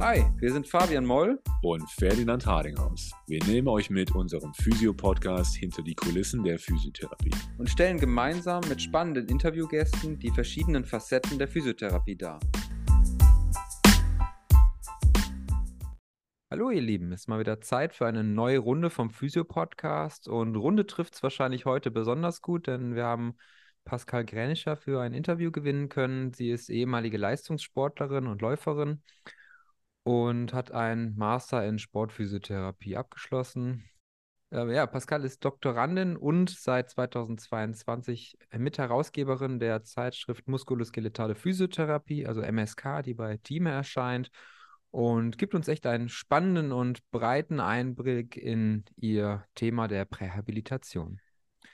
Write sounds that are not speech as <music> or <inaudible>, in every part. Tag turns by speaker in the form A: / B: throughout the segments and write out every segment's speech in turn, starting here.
A: Hi, wir sind Fabian Moll
B: und Ferdinand Hardinghaus. Wir nehmen euch mit unserem Physio-Podcast hinter die Kulissen der Physiotherapie
A: und stellen gemeinsam mit spannenden Interviewgästen die verschiedenen Facetten der Physiotherapie dar. Hallo ihr Lieben, es ist mal wieder Zeit für eine neue Runde vom Physio-Podcast und Runde trifft es wahrscheinlich heute besonders gut, denn wir haben Pascal Gränischer für ein Interview gewinnen können. Sie ist ehemalige Leistungssportlerin und Läuferin und hat ein Master in Sportphysiotherapie abgeschlossen. Äh, ja, Pascal ist Doktorandin und seit 2022 Mitherausgeberin der Zeitschrift Muskuloskeletale Physiotherapie, also MSK, die bei Thieme erscheint und gibt uns echt einen spannenden und breiten Einblick in ihr Thema der Prähabilitation.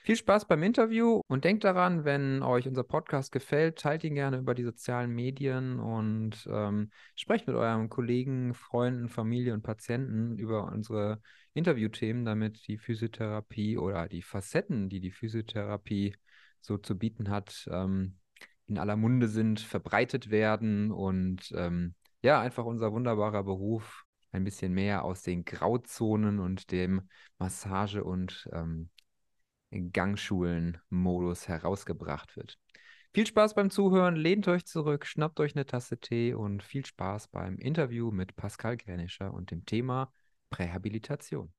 A: Viel Spaß beim Interview und denkt daran, wenn euch unser Podcast gefällt, teilt ihn gerne über die sozialen Medien und ähm, sprecht mit euren Kollegen, Freunden, Familie und Patienten über unsere Interviewthemen, damit die Physiotherapie oder die Facetten, die die Physiotherapie so zu bieten hat, ähm, in aller Munde sind, verbreitet werden und ähm, ja, einfach unser wunderbarer Beruf ein bisschen mehr aus den Grauzonen und dem Massage- und ähm, Gangschulen-Modus herausgebracht wird. Viel Spaß beim Zuhören, lehnt euch zurück, schnappt euch eine Tasse Tee und viel Spaß beim Interview mit Pascal Grenischer und dem Thema Prähabilitation.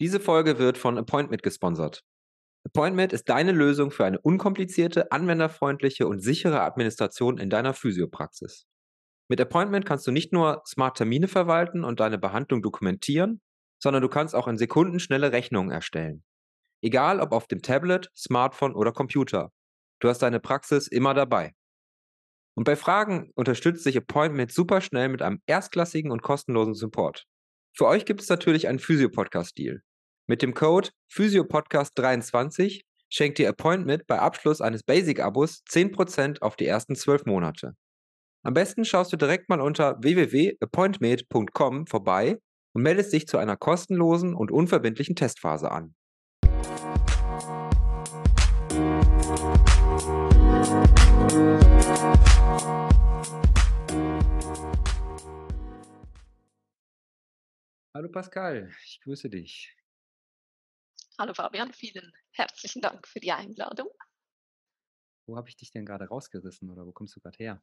A: Diese Folge wird von Appointment gesponsert. Appointment ist deine Lösung für eine unkomplizierte, anwenderfreundliche und sichere Administration in deiner Physiopraxis. Mit Appointment kannst du nicht nur smart Termine verwalten und deine Behandlung dokumentieren, sondern du kannst auch in Sekunden schnelle Rechnungen erstellen. Egal ob auf dem Tablet, Smartphone oder Computer. Du hast deine Praxis immer dabei. Und bei Fragen unterstützt sich Appointment super schnell mit einem erstklassigen und kostenlosen Support. Für euch gibt es natürlich einen Physio-Podcast-Deal. Mit dem Code PhysioPodcast23 schenkt ihr Appointment bei Abschluss eines Basic-Abos 10% auf die ersten 12 Monate. Am besten schaust du direkt mal unter www.appointment.com vorbei und meldest dich zu einer kostenlosen und unverbindlichen Testphase an. Hallo Pascal, ich grüße dich.
C: Hallo Fabian, vielen herzlichen Dank für die Einladung.
A: Wo habe ich dich denn gerade rausgerissen oder wo kommst du gerade her?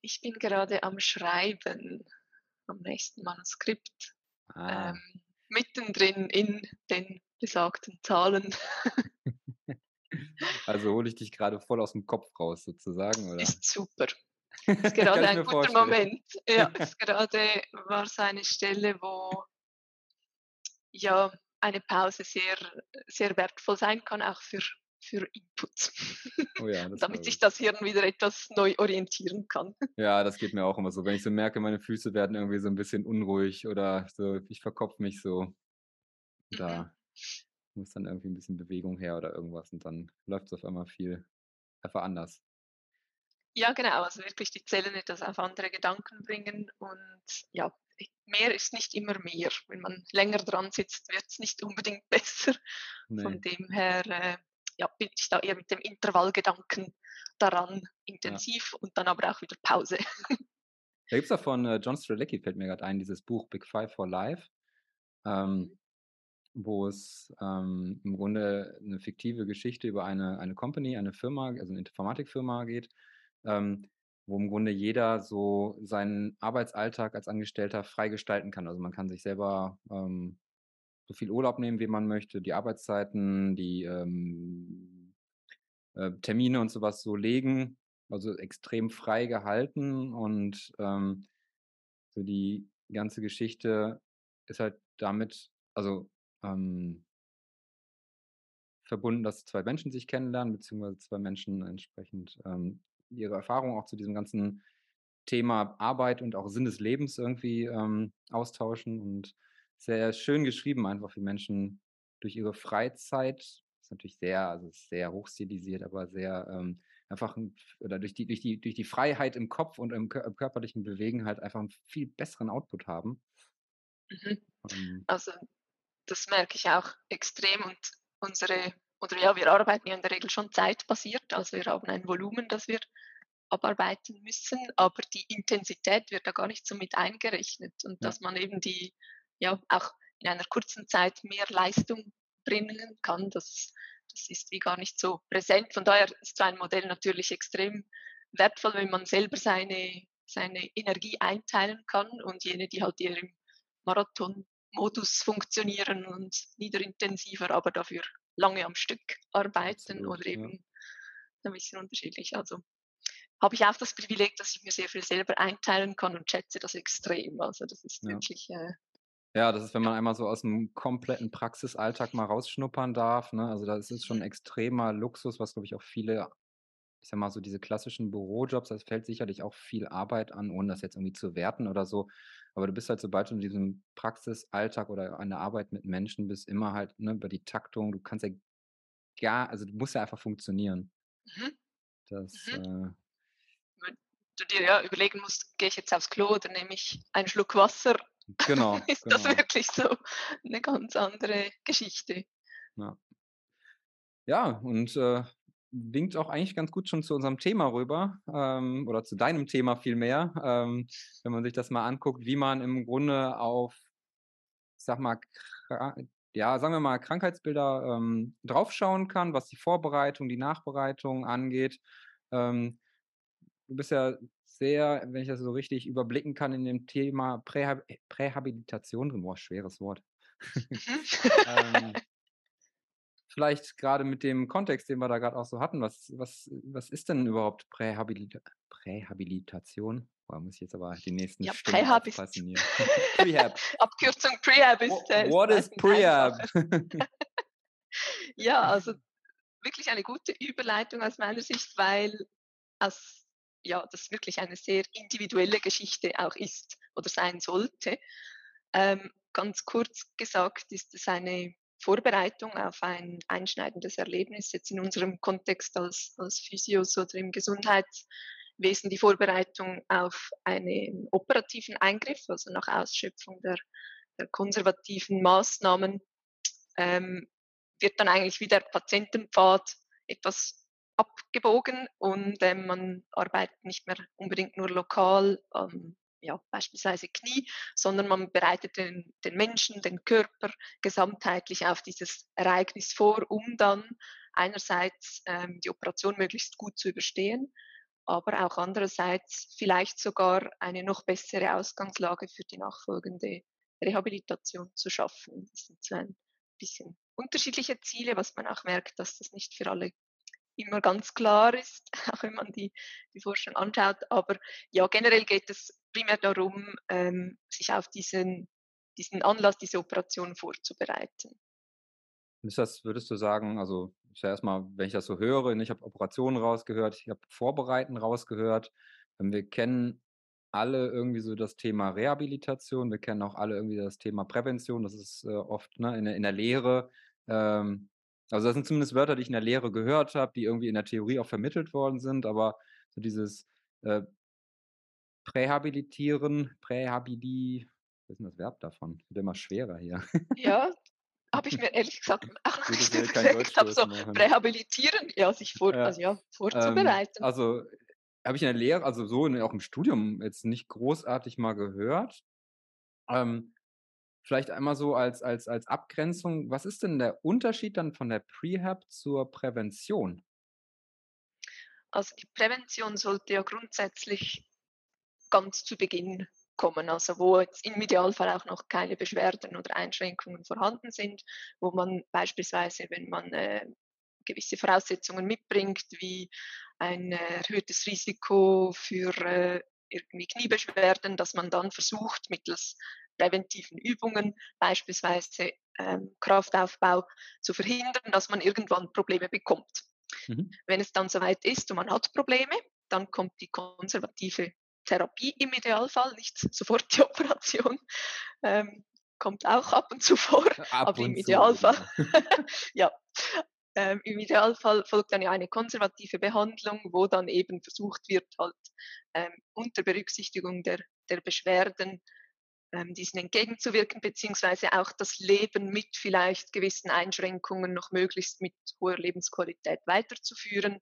C: Ich bin gerade am Schreiben am nächsten Manuskript. Ah. Ähm, mittendrin in den besagten Zahlen. <laughs>
A: also hole ich dich gerade voll aus dem Kopf raus sozusagen, oder?
C: Ist super. Ist <laughs> gerade ein guter vorstellen. Moment. Ja, <laughs> ist gerade war es eine Stelle, wo ja eine Pause sehr, sehr wertvoll sein kann, auch für, für Input. Oh ja, <laughs> damit sich das Hirn wieder etwas neu orientieren kann.
A: Ja, das geht mir auch immer so. Wenn ich so merke, meine Füße werden irgendwie so ein bisschen unruhig oder so, ich verkopfe mich so. Da mhm. muss dann irgendwie ein bisschen Bewegung her oder irgendwas und dann läuft es auf einmal viel einfach anders.
C: Ja, genau. Also wirklich die Zellen etwas auf andere Gedanken bringen und ja, mehr ist nicht immer mehr. Wenn man länger dran sitzt, wird es nicht unbedingt <laughs> besser. Nee. Von dem her äh, ja, bin ich da eher mit dem Intervallgedanken daran intensiv ja. und dann aber auch wieder Pause. <laughs>
A: Da gibt es auch von äh, John Strelecki, fällt mir gerade ein, dieses Buch Big Five for Life, ähm, mhm. wo es ähm, im Grunde eine fiktive Geschichte über eine, eine Company, eine Firma, also eine Informatikfirma geht, ähm, wo im Grunde jeder so seinen Arbeitsalltag als Angestellter freigestalten kann. Also man kann sich selber ähm, so viel Urlaub nehmen, wie man möchte, die Arbeitszeiten, die ähm, äh, Termine und sowas so legen, also extrem frei gehalten und ähm, so die ganze Geschichte ist halt damit, also ähm, verbunden, dass zwei Menschen sich kennenlernen, beziehungsweise zwei Menschen entsprechend ähm, ihre Erfahrungen auch zu diesem ganzen Thema Arbeit und auch Sinn des Lebens irgendwie ähm, austauschen und sehr schön geschrieben, einfach wie Menschen durch ihre Freizeit, ist natürlich sehr, also sehr hochstilisiert, aber sehr ähm, einfach oder durch die, durch die, durch die Freiheit im Kopf und im, im körperlichen Bewegen halt einfach einen viel besseren Output haben.
C: Mhm. Ähm, also das merke ich auch extrem und unsere, oder ja, wir arbeiten ja in der Regel schon zeitbasiert, also wir haben ein Volumen, das wir abarbeiten müssen, aber die Intensität wird da gar nicht so mit eingerechnet. Und dass man eben die, ja, auch in einer kurzen Zeit mehr Leistung bringen kann, das, das ist wie gar nicht so präsent. Von daher ist so ein Modell natürlich extrem wertvoll, wenn man selber seine, seine Energie einteilen kann. Und jene, die halt eher im Marathon-Modus funktionieren und niederintensiver, aber dafür lange am Stück arbeiten Absolut, oder eben ja. ein bisschen unterschiedlich. Also habe ich auch das Privileg, dass ich mir sehr viel selber einteilen kann und schätze das extrem. Also das ist ja. wirklich. Äh,
A: ja, das ist, wenn man einmal so aus dem kompletten Praxisalltag mal rausschnuppern darf. Ne? Also das ist schon ein mhm. extremer Luxus, was, glaube ich, auch viele, ich sag mal so diese klassischen Bürojobs, das fällt sicherlich auch viel Arbeit an, ohne das jetzt irgendwie zu werten oder so. Aber du bist halt, sobald du in diesem Praxisalltag oder an der Arbeit mit Menschen bist, immer halt ne, über die Taktung, du kannst ja gar, also du musst ja einfach funktionieren. Mhm. Das, mhm. Äh,
C: du dir ja überlegen musst, gehe ich jetzt aufs Klo oder nehme ich einen Schluck Wasser?
A: Genau. <laughs>
C: ist
A: genau.
C: das wirklich so eine ganz andere Geschichte?
A: Ja, ja und äh, winkt auch eigentlich ganz gut schon zu unserem Thema rüber ähm, oder zu deinem Thema vielmehr, ähm, wenn man sich das mal anguckt, wie man im Grunde auf, ich sag mal, ja, sagen wir mal, Krankheitsbilder ähm, draufschauen kann, was die Vorbereitung, die Nachbereitung angeht. Ähm, du bist ja sehr, wenn ich das so richtig überblicken kann, in dem Thema Prähab Prähabilitation, boah, schweres Wort. <laughs> ähm, vielleicht gerade mit dem Kontext, den wir da gerade auch so hatten, was, was, was ist denn überhaupt Prähabilita Prähabilitation? Boah, muss ich jetzt aber die nächsten
C: ja, Stunden <laughs> <laughs> Prähab ist Prehab. Abkürzung Prehab ist.
A: Äh, What is Prehab? <laughs>
C: ja, also wirklich eine gute Überleitung aus meiner Sicht, weil aus ja, das wirklich eine sehr individuelle Geschichte auch ist oder sein sollte. Ähm, ganz kurz gesagt ist es eine Vorbereitung auf ein einschneidendes Erlebnis, jetzt in unserem Kontext als, als Physios oder im Gesundheitswesen die Vorbereitung auf einen operativen Eingriff, also nach Ausschöpfung der, der konservativen Maßnahmen, ähm, wird dann eigentlich wie der Patientenpfad etwas abgebogen und äh, man arbeitet nicht mehr unbedingt nur lokal an ja, beispielsweise Knie, sondern man bereitet den, den Menschen, den Körper gesamtheitlich auf dieses Ereignis vor, um dann einerseits ähm, die Operation möglichst gut zu überstehen, aber auch andererseits vielleicht sogar eine noch bessere Ausgangslage für die nachfolgende Rehabilitation zu schaffen. Das sind so ein bisschen unterschiedliche Ziele, was man auch merkt, dass das nicht für alle immer ganz klar ist, <laughs> auch wenn man die, die Forschung anschaut. Aber ja, generell geht es primär darum, ähm, sich auf diesen, diesen Anlass, diese Operation vorzubereiten.
A: Ist das, würdest du sagen, also ich sage erstmal, wenn ich das so höre, ich habe Operationen rausgehört, ich habe Vorbereiten rausgehört, ähm, wir kennen alle irgendwie so das Thema Rehabilitation, wir kennen auch alle irgendwie das Thema Prävention, das ist äh, oft ne, in, der, in der Lehre ähm, also das sind zumindest Wörter, die ich in der Lehre gehört habe, die irgendwie in der Theorie auch vermittelt worden sind, aber so dieses äh, Prähabilitieren, Prähabili, was ist denn das Verb davon? Wird immer schwerer hier.
C: Ja, habe ich <laughs> mir ehrlich gesagt auch nicht überlegt. habe so prähabilitieren, ja, sich vor, ja. Also, ja, vorzubereiten.
A: Ähm, also habe ich in der Lehre, also so in, auch im Studium jetzt nicht großartig mal gehört. Ähm, Vielleicht einmal so als, als, als Abgrenzung, was ist denn der Unterschied dann von der Prehab zur Prävention?
C: Also die Prävention sollte ja grundsätzlich ganz zu Beginn kommen, also wo jetzt im Idealfall auch noch keine Beschwerden oder Einschränkungen vorhanden sind, wo man beispielsweise, wenn man äh, gewisse Voraussetzungen mitbringt, wie ein erhöhtes Risiko für äh, irgendwie Kniebeschwerden, dass man dann versucht, mittels präventiven Übungen, beispielsweise ähm, Kraftaufbau, zu verhindern, dass man irgendwann Probleme bekommt. Mhm. Wenn es dann soweit ist und man hat Probleme, dann kommt die konservative Therapie im Idealfall, nicht sofort die <laughs> Operation. Ähm, kommt auch ab und zu vor, ab aber im Idealfall, <laughs> ja, ähm, im Idealfall folgt dann ja eine konservative Behandlung, wo dann eben versucht wird, halt ähm, unter Berücksichtigung der, der Beschwerden diesen entgegenzuwirken, beziehungsweise auch das Leben mit vielleicht gewissen Einschränkungen noch möglichst mit hoher Lebensqualität weiterzuführen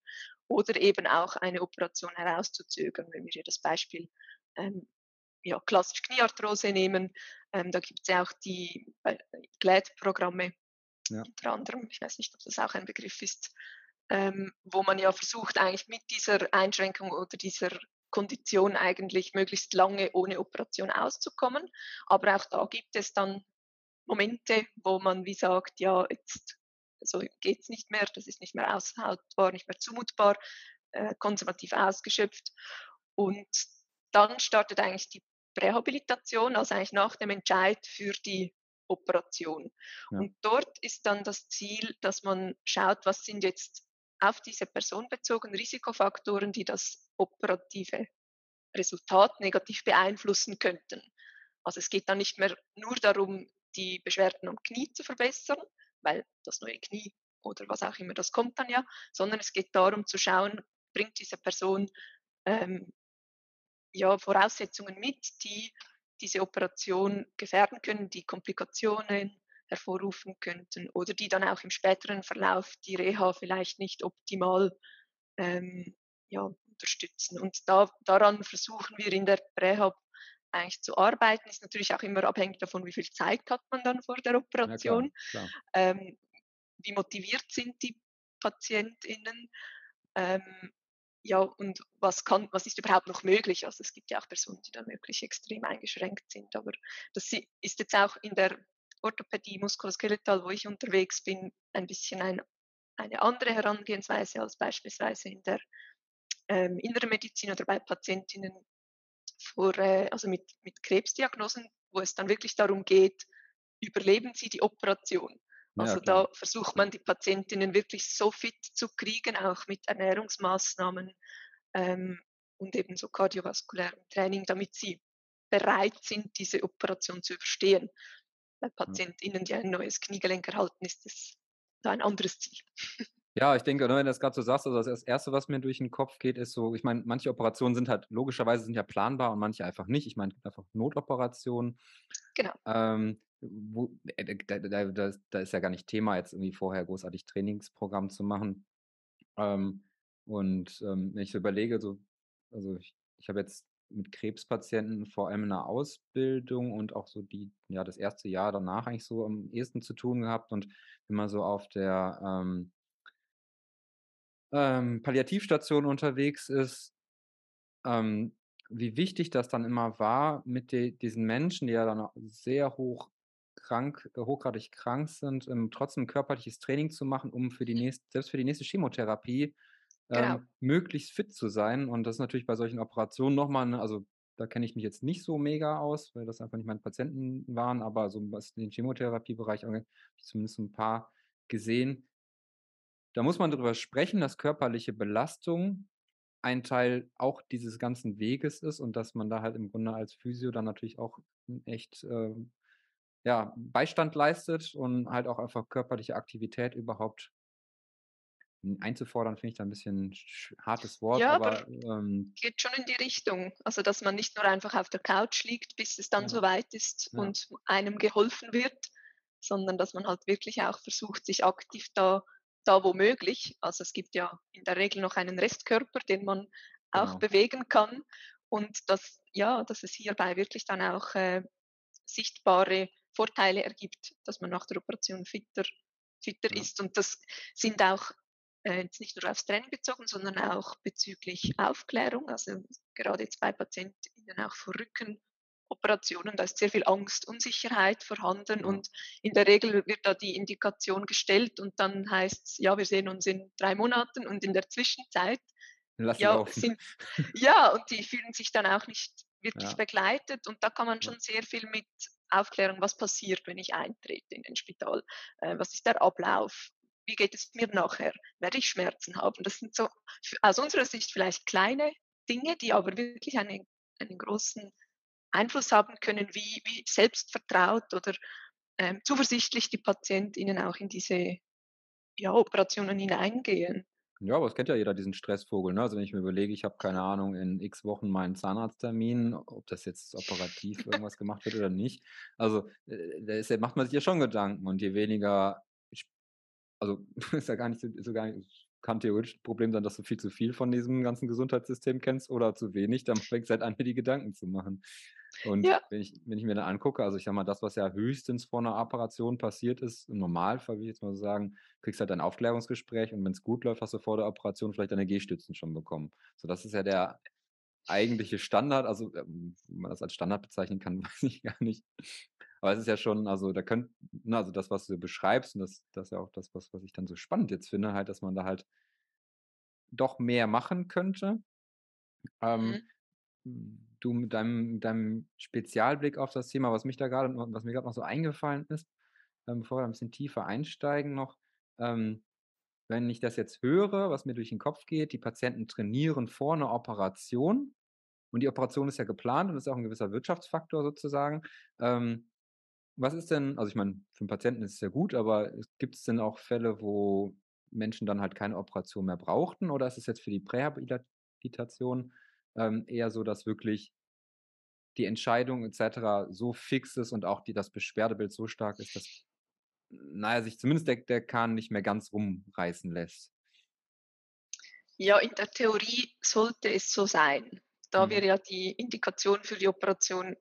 C: oder eben auch eine Operation herauszuzögern, wenn wir hier das Beispiel ähm, ja, klassisch Kniearthrose nehmen. Ähm, da gibt es ja auch die äh, Glätprogramme, ja. unter anderem, ich weiß nicht, ob das auch ein Begriff ist, ähm, wo man ja versucht, eigentlich mit dieser Einschränkung oder dieser Kondition eigentlich möglichst lange ohne Operation auszukommen. Aber auch da gibt es dann Momente, wo man wie sagt, ja, jetzt so geht es nicht mehr, das ist nicht mehr aushaltbar, nicht mehr zumutbar, äh, konservativ ausgeschöpft. Und dann startet eigentlich die Prähabilitation, also eigentlich nach dem Entscheid für die Operation. Ja. Und dort ist dann das Ziel, dass man schaut, was sind jetzt auf diese Person bezogen Risikofaktoren, die das operative Resultat negativ beeinflussen könnten. Also es geht dann nicht mehr nur darum, die Beschwerden am Knie zu verbessern, weil das neue Knie oder was auch immer, das kommt dann ja, sondern es geht darum zu schauen, bringt diese Person ähm, ja, Voraussetzungen mit, die diese Operation gefährden können, die Komplikationen hervorrufen könnten oder die dann auch im späteren Verlauf die Reha vielleicht nicht optimal ähm, ja, unterstützen. Und da, daran versuchen wir in der Prähab eigentlich zu arbeiten. Ist natürlich auch immer abhängig davon, wie viel Zeit hat man dann vor der Operation. Klar, klar. Ähm, wie motiviert sind die PatientInnen? Ähm, ja, und was, kann, was ist überhaupt noch möglich? Also es gibt ja auch Personen, die dann wirklich extrem eingeschränkt sind. Aber das ist jetzt auch in der Orthopädie Muskuloskeletal, wo ich unterwegs bin, ein bisschen ein, eine andere Herangehensweise als beispielsweise in der ähm, inneren Medizin oder bei Patientinnen vor, äh, also mit, mit Krebsdiagnosen, wo es dann wirklich darum geht, überleben sie die Operation. Also ja, da versucht man die Patientinnen wirklich so fit zu kriegen, auch mit Ernährungsmaßnahmen ähm, und eben so kardiovaskulärem Training, damit sie bereit sind, diese Operation zu überstehen. Bei PatientInnen, die ein neues Kniegelenk erhalten, ist das da ein anderes Ziel. <laughs>
A: Ja, ich denke, ne, wenn du das gerade so sagst, also das Erste, was mir durch den Kopf geht, ist so, ich meine, manche Operationen sind halt logischerweise sind ja planbar und manche einfach nicht. Ich meine, es gibt einfach Notoperationen.
C: Genau.
A: Ähm, wo, äh, da, da, da, da, ist ja gar nicht Thema, jetzt irgendwie vorher großartig Trainingsprogramm zu machen. Ähm, und ähm, wenn ich so überlege, so, also ich, ich habe jetzt mit Krebspatienten vor allem in der Ausbildung und auch so die, ja, das erste Jahr danach eigentlich so am ehesten zu tun gehabt und immer so auf der ähm, ähm, Palliativstation unterwegs ist, ähm, wie wichtig das dann immer war mit de diesen Menschen, die ja dann sehr hoch krank, äh, hochgradig krank sind, ähm, trotzdem körperliches Training zu machen, um für die nächste, selbst für die nächste Chemotherapie Genau. ähm, möglichst fit zu sein. Und das ist natürlich bei solchen Operationen nochmal, ne, also da kenne ich mich jetzt nicht so mega aus, weil das einfach nicht meine Patienten waren, aber so was den Chemotherapiebereich angeht, habe ich zumindest ein paar gesehen. Da muss man darüber sprechen, dass körperliche Belastung ein Teil auch dieses ganzen Weges ist und dass man da halt im Grunde als Physio dann natürlich auch echt äh, ja, Beistand leistet und halt auch einfach körperliche Aktivität überhaupt einzufordern, finde ich da ein bisschen hartes Wort.
C: Ja, aber, aber ähm, geht schon in die Richtung. Also, dass man nicht nur einfach auf der Couch liegt, bis es dann ja. soweit ist ja. und einem geholfen wird, sondern dass man halt wirklich auch versucht, sich aktiv da, da wo möglich, also es gibt ja in der Regel noch einen Restkörper, den man auch genau. bewegen kann und dass, ja, dass es hierbei wirklich dann auch äh, sichtbare Vorteile ergibt, dass man nach der Operation fitter, fitter ja. ist. Und das sind auch äh, jetzt nicht nur aufs Training bezogen, sondern auch bezüglich Aufklärung. Also gerade jetzt bei Patientinnen auch vor Rückenoperationen, da ist sehr viel Angst, Unsicherheit vorhanden und in der Regel wird da die Indikation gestellt und dann heißt es, ja, wir sehen uns in drei Monaten und in der Zwischenzeit ja, sind, <laughs> ja, und die fühlen sich dann auch nicht wirklich ja. begleitet und da kann man schon sehr viel mit Aufklärung, was passiert, wenn ich eintrete in den Spital, äh, was ist der Ablauf, wie geht es mir nachher? Werde ich Schmerzen haben? Das sind so aus unserer Sicht vielleicht kleine Dinge, die aber wirklich einen, einen großen Einfluss haben können, wie, wie selbstvertraut oder ähm, zuversichtlich die PatientInnen auch in diese ja, Operationen hineingehen.
A: Ja, aber es kennt ja jeder diesen Stressvogel, ne? Also, wenn ich mir überlege, ich habe, keine Ahnung, in X Wochen meinen Zahnarzttermin, ob das jetzt operativ irgendwas gemacht wird oder nicht. Also, äh, da macht man sich ja schon Gedanken und je weniger also, <laughs> ist ja gar nicht so so gar nicht kann theoretisch 'n Problem sein, dass du viel zu viel von diesem ganzen Gesundheitssystem kennst oder zu wenig, dann fängst du halt an, dir die Gedanken zu machen. Und
C: Ja.
A: wenn ich wenn ich mir dann angucke, also, ich sage mal, das, was ja höchstens vor 'ner Operation passiert ist, im Normalfall, will ich jetzt mal so sagen, kriegst halt ein Aufklärungsgespräch und wenn's gut läuft, hast du vor der Operation vielleicht deine Gehstützen schon bekommen. So, das ist ja der eigentliche Standard. Also, ähm, wie man das als Standard bezeichnen kann, <laughs> weiß ich gar nicht. Aber es ist ja schon also, da könnt ne, also, das, was du beschreibst und das das ist ja auch das, was was ich dann so spannend jetzt finde halt, dass man da halt doch mehr machen könnte. Ähm,
C: Mhm.
A: du mit deinem deinem Spezialblick auf das Thema, was mich da noch was mir grad noch so eingefallen ist, ähm, bevor wir ein bisschen tiefer einsteigen noch, ähm, wenn ich das jetzt höre, was mir durch den Kopf geht, die Patienten trainieren vor 'ner Operation und die Operation ist ja geplant und ist auch 'n gewisser Wirtschaftsfaktor sozusagen. Ähm, was ist denn also, ich meine, für 'n Patienten ist es ja gut, aber es gibt's denn auch Fälle, wo Menschen dann halt keine Operation mehr brauchten oder ist es jetzt für die Prähabilitation, ähm, eher so, dass wirklich die Entscheidung et cetera so fix ist und auch die das Beschwerdebild so stark ist, dass, na ja, sich zumindest der der Kahn nicht mehr ganz rumreißen lässt?
C: Ja, in der Theorie sollte es so sein, da wir
A: Mhm.
C: ja die Indikation für die Operation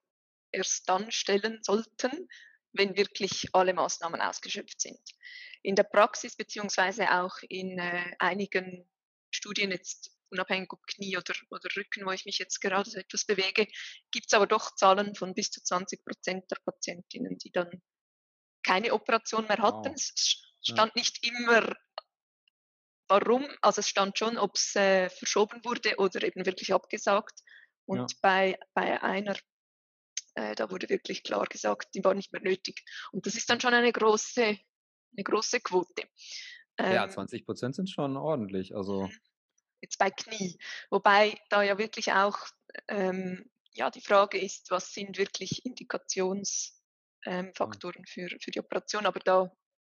C: erst dann stellen sollten, wenn wirklich alle Maßnahmen ausgeschöpft sind. In der Praxis beziehungsweise auch in, äh, einigen Studien jetzt unabhängig ob Knie oder oder Rücken, wo ich mich jetzt gerade so etwas bewege, gibt's aber doch Zahlen von bis zu 20 % der Patientinnen, die dann keine Operation mehr hatten.
A: Wow.
C: Es sch
A: Ja.
C: stand nicht immer warum. Also, es stand schon, ob's, äh, verschoben wurde oder eben wirklich abgesagt.
A: Ja.
C: Und bei bei einer, äh, da wurde wirklich klar gesagt, die war nicht mehr nötig. Und das ist dann schon eine große 'ne große Quote.
A: Ja,
C: Ähm
A: 20 % sind schon ordentlich, also
C: Mhm. Jetzt bei Knie, wobei da ja wirklich auch, ähm, ja, die Frage ist, was sind wirklich Indikations ähm,
A: Ja.
C: Faktoren für für die Operation, aber da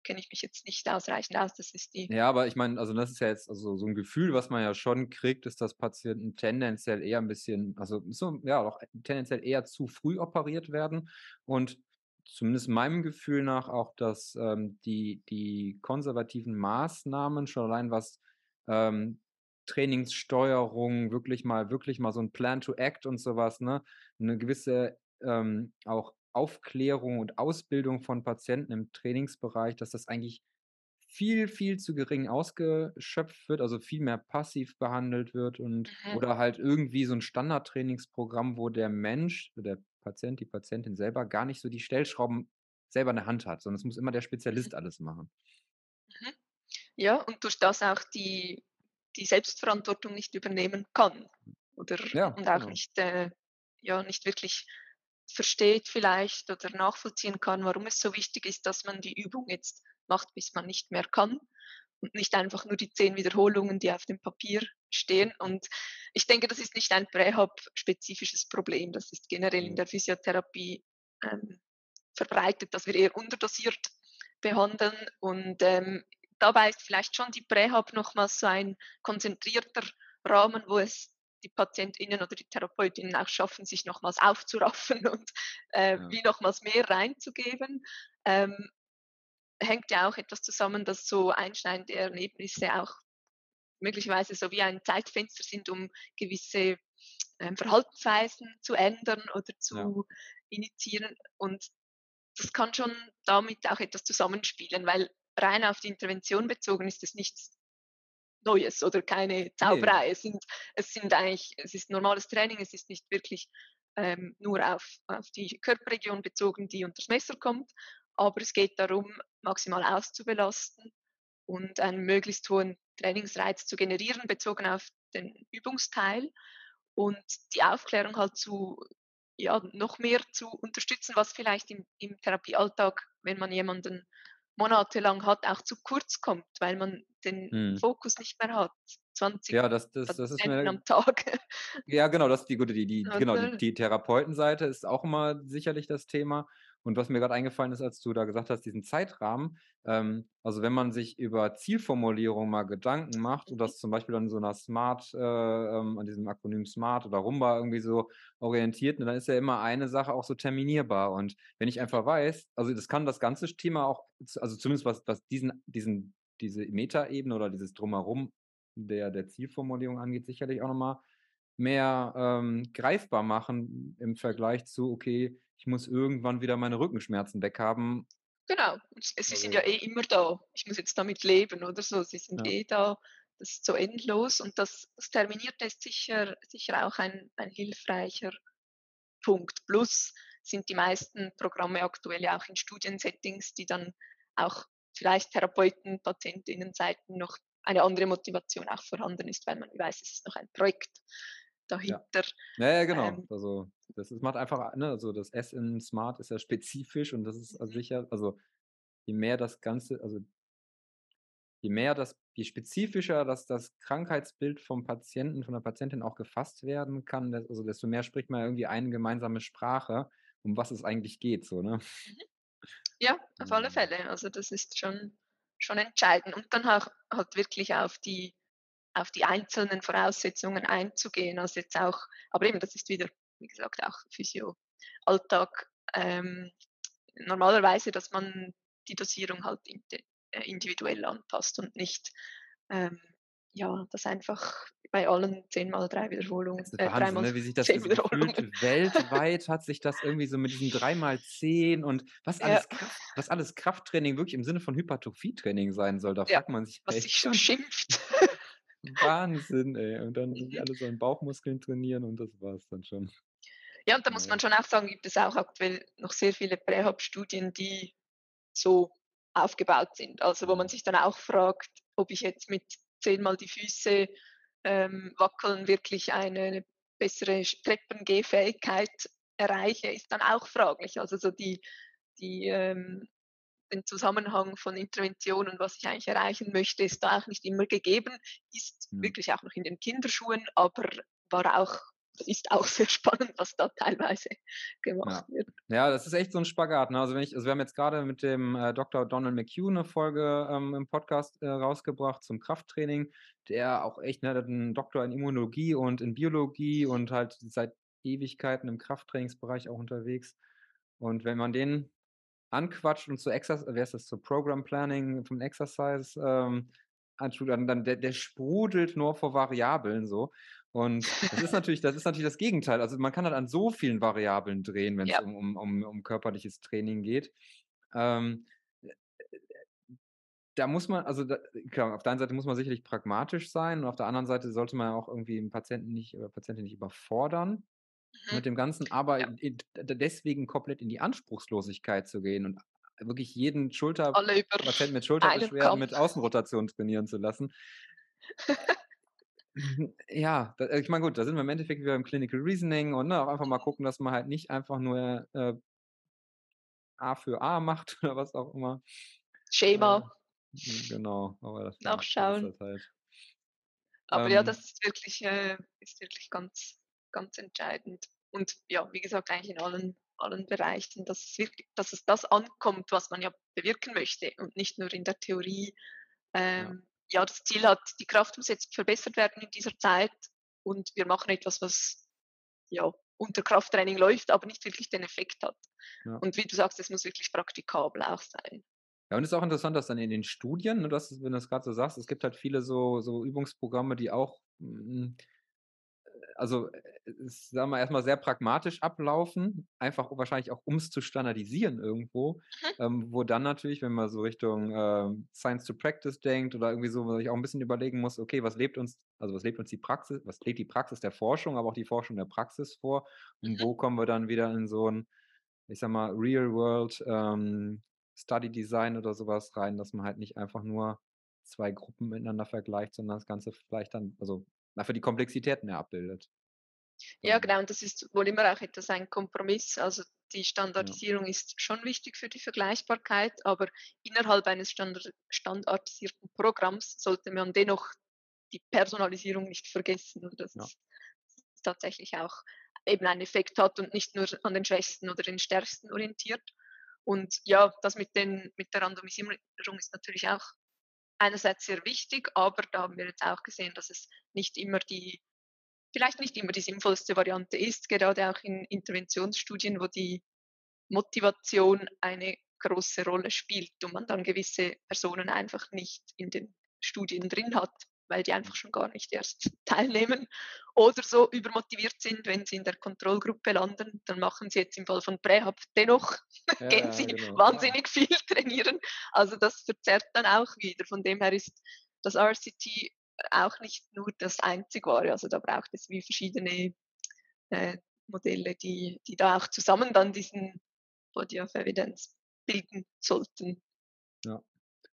C: kenne ich mich jetzt nicht ausreichend aus. Das ist die
A: Ja, aber ich meine, also, das ist ja jetzt also, so 'n Gefühl, was man ja schon kriegt, ist, dass Patienten tendenziell eher 'n bisschen also, so ja auch tendenziell eher zu früh operiert werden und zumindest meinem Gefühl nach auch, dass, ähm, die die konservativen Maßnahmen schon allein was, ähm, Trainingssteuerung, wirklich mal wirklich mal so 'n Plan to Act und so was, ne? 'Ne gewisse, ähm, auch Aufklärung und Ausbildung von Patienten im Trainingsbereich, dass das eigentlich viel, viel zu gering ausgeschöpft wird, also, viel mehr passiv behandelt wird und
C: Mhm.
A: oder halt irgendwie so 'n Standardtrainingsprogramm, wo der Mensch, der Patient, die Patientin selber gar nicht so die Stellschrauben selber in der Hand hat, sondern es muss immer der
C: Mhm.
A: Spezialist alles machen.
C: Mhm. Ja, und durch das auch die die Selbstverantwortung nicht übernehmen kann oder
A: Ja,
C: und auch
A: genau.
C: nicht äh, ja, nicht wirklich versteht vielleicht oder nachvollziehen kann, warum es so wichtig ist, dass man die Übung jetzt macht, bis man nicht mehr kann und nicht einfach nur die 10 Wiederholungen, die auf dem Papier stehen. Und ich denke, das ist nicht ein Prähab-spezifisches Problem. Das ist generell in
A: Mhm.
C: der Physiotherapie, ähm, verbreitet, dass wir eher unterdosiert behandeln und, ähm, dabei ist vielleicht schon die Prähab nochmals so ein konzentrierter Rahmen, wo es die PatientInnen oder die TherapeutInnen auch schaffen, sich nochmals aufzuraffen <laughs> und, äh,
A: Ja.
C: wie nochmals mehr reinzugeben. Ähm, hängt ja auch etwas zusammen, dass so einschneidende Erlebnisse auch möglicherweise so wie ein Zeitfenster sind, um gewisse, ähm, Verhaltensweisen zu ändern oder
A: Ja.
C: zu initiieren. Und das kann schon damit auch etwas zusammenspielen, weil rein auf die Intervention bezogen ist es nichts Neues oder keine
A: Ne.
C: Zauberei. Es sind es sind eigentlich es ist normales Training, es ist nicht wirklich, ähm, nur auf auf die Körperregion bezogen, die unters Messer kommt, aber es geht darum, maximal auszubelasten und einen möglichst hohen Trainingsreiz zu generieren, bezogen auf den Übungsteil und die Aufklärung halt zu ja, noch mehr zu unterstützen, was vielleicht im im Therapiealltag, wenn man jemanden monatelang hat, auch zu kurz kommt, weil man den
A: Mhm.
C: Fokus nicht mehr hat. 20
A: Ja, das das das ist mir
C: am Tag. <laughs>
A: Ja, genau, das ist die gute die die genau, die die Therapeutenseite ist auch immer sicherlich das Thema Und was mir gerade eingefallen ist, als du da gesagt hast, diesen Zeitrahmen, ähm, also wenn man sich über Zielformulierung mal Gedanken macht und das zum Beispiel an so einer Smart, äh, ähm, an diesem Akronym Smart oder Rumba irgendwie so orientiert, ne, dann ist ja immer eine Sache auch so terminierbar. Und wenn ich einfach weiß, also das kann das ganze Thema auch, also zumindest was, was diesen, diesen, diese Metaebene oder dieses Drumherum der, der Zielformulierung angeht, sicherlich auch nochmal mehr ähm, greifbar machen im Vergleich zu, okay, ich muss irgendwann wieder meine Rückenschmerzen weghaben.
C: Genau, sie also, sind ja eh immer da. Ich muss jetzt damit leben oder so. Sie sind ja. eh da. Das ist so endlos und das, das Terminierte ist sicher, sicher auch ein, ein hilfreicher Punkt. Plus sind die meisten Programme aktuell ja auch in Studiensettings, die dann auch vielleicht Therapeuten, PatientInnenseiten noch eine andere Motivation auch vorhanden ist, weil man weiß, es ist noch ein Projekt dahinter.
A: Ja, ja, genau. Ähm, also das ist, macht einfach, ne, also das S in Smart ist ja spezifisch und das ist also sicher, also je mehr das Ganze, also je mehr das, je spezifischer dass das Krankheitsbild vom Patienten, von der Patientin auch gefasst werden kann, also desto mehr spricht man irgendwie eine gemeinsame Sprache, um was es eigentlich geht, so, ne? Mhm.
C: Ja, auf alle Fälle. Also das ist schon, schon entscheidend. Und dann auch halt wirklich auf die auf die einzelnen Voraussetzungen einzugehen. Also jetzt auch, aber eben, das ist wieder, wie gesagt, auch Physio-Alltag. Ähm, normalerweise, dass man die Dosierung halt äh, individuell anpasst und nicht ähm, ja, das einfach bei allen 10 mal 3 Wiederholungen. Das
A: ist äh, Wahnsinn, ne? wie sich das gefühlt weltweit hat sich das irgendwie so mit diesen 3 mal 10 und was alles, ja. Kraft, was alles Krafttraining wirklich im Sinne von Hypertrophietraining sein soll, da ja, fragt man sich.
C: Was sich schon schimpft.
A: Wahnsinn, ey. Und dann <laughs> mhm. alle so an Bauchmuskeln trainieren und das war es dann schon.
C: Ja, und da muss man schon auch sagen, gibt es auch aktuell noch sehr viele Prähab-Studien, die so aufgebaut sind. Also wo man sich dann auch fragt, ob ich jetzt mit zehnmal die Füße ähm, wackeln wirklich eine bessere Treppengehfähigkeit erreiche, ist dann auch fraglich. Also so die, die ähm, den Zusammenhang von Intervention und was ich eigentlich erreichen möchte, ist da auch nicht immer gegeben, ist mhm. wirklich auch noch in den Kinderschuhen, aber war auch ist auch sehr spannend, was da teilweise gemacht
A: ja.
C: wird.
A: Ja, das ist echt so ein Spagat. Ne? Also, wenn ich, also wir haben jetzt gerade mit dem äh, Dr. Donald McHugh eine Folge ähm, im Podcast äh, rausgebracht zum Krafttraining, der auch echt ne, einen Doktor in Immunologie und in Biologie und halt seit Ewigkeiten im Krafttrainingsbereich auch unterwegs. Und wenn man den anquatscht und zu Exercise, wer ist das, zu Program Planning vom Exercise ähm, anschaut, dann, dann der, der sprudelt nur vor Variablen so. Und das ist natürlich, das ist natürlich das Gegenteil. Also man kann halt an so vielen Variablen drehen, wenn es ja. um, um, um, um körperliches Training geht. Ähm, da muss man, also da, klar, auf der einen Seite muss man sicherlich pragmatisch sein und auf der anderen Seite sollte man auch irgendwie den Patienten nicht oder Patientin nicht überfordern mhm. mit dem Ganzen, aber ja. deswegen komplett in die Anspruchslosigkeit zu gehen und wirklich jeden Schulter Patient mit Schulterbeschwerden mit Außenrotation trainieren zu lassen. <laughs> <laughs> ja, äh, ich meine, gut, da sind wir im Endeffekt wieder im Clinical Reasoning und ne, auch einfach mal gucken, dass man halt nicht einfach nur äh, A für A macht <laughs> oder was auch immer.
C: Schema.
A: Äh, genau,
C: aber das Nachschauen. Halt. Aber ähm, ja, das ist wirklich, äh, ist wirklich ganz, ganz entscheidend. Und ja, wie gesagt, eigentlich in allen, allen Bereichen, dass es, wirklich, dass es das ankommt, was man ja bewirken möchte und nicht nur in der Theorie. Ähm, ja. ja, das Ziel hat, die Kraft muss jetzt verbessert werden in dieser Zeit und wir machen etwas, was ja unter Krafttraining läuft, aber nicht wirklich den Effekt hat. Ja. Und wie du sagst, es muss wirklich praktikabel auch sein.
A: Ja, und es ist auch interessant, dass dann in den Studien, ne, dass, wenn du es gerade so sagst, es gibt halt viele so, so Übungsprogramme, die auch mh, hm, also äh, sagen wir erstmal sehr pragmatisch ablaufen, einfach wahrscheinlich auch um es zu standardisieren irgendwo, ähm, wo dann natürlich, wenn man so Richtung äh, Science to Practice denkt oder irgendwie so, wo man sich auch ein bisschen überlegen muss, okay, was lebt uns, also was lebt uns die Praxis, was lebt die Praxis der Forschung, aber auch die Forschung der Praxis vor und mhm. wo kommen wir dann wieder in so ein, ich sag mal, Real World ähm, Study Design oder sowas rein, dass man halt nicht einfach nur zwei Gruppen miteinander vergleicht, sondern das Ganze vielleicht dann, also für die Komplexität mehr abbildet.
C: Ja, genau, und das ist wohl immer auch etwas ein Kompromiss. Also die Standardisierung ja. ist schon wichtig für die Vergleichbarkeit, aber innerhalb eines Standard standardisierten Programms sollte man dennoch die Personalisierung nicht vergessen, dass ja. es tatsächlich auch eben einen Effekt hat und nicht nur an den Schwächsten oder den Stärksten orientiert. Und ja, das mit, den, mit der Randomisierung ist natürlich auch einerseits sehr wichtig, aber da haben wir jetzt auch gesehen, dass es nicht immer die, vielleicht nicht immer die sinnvollste Variante ist, gerade auch in Interventionsstudien, wo die Motivation eine große Rolle spielt und man dann gewisse Personen einfach nicht in den Studien drin hat, weil die einfach schon gar nicht erst <laughs> teilnehmen oder so übermotiviert sind, wenn sie in der Kontrollgruppe landen, dann machen sie jetzt im Fall von Prähab dennoch, <laughs> ja, gehen sie genau. wahnsinnig viel <laughs> trainieren. Also das verzerrt dann auch wieder. Von dem her ist das RCT auch nicht nur das einzig wahre. Also da braucht es wie verschiedene äh, Modelle, die, die da auch zusammen dann diesen Body of Evidence bilden sollten.
A: Ja.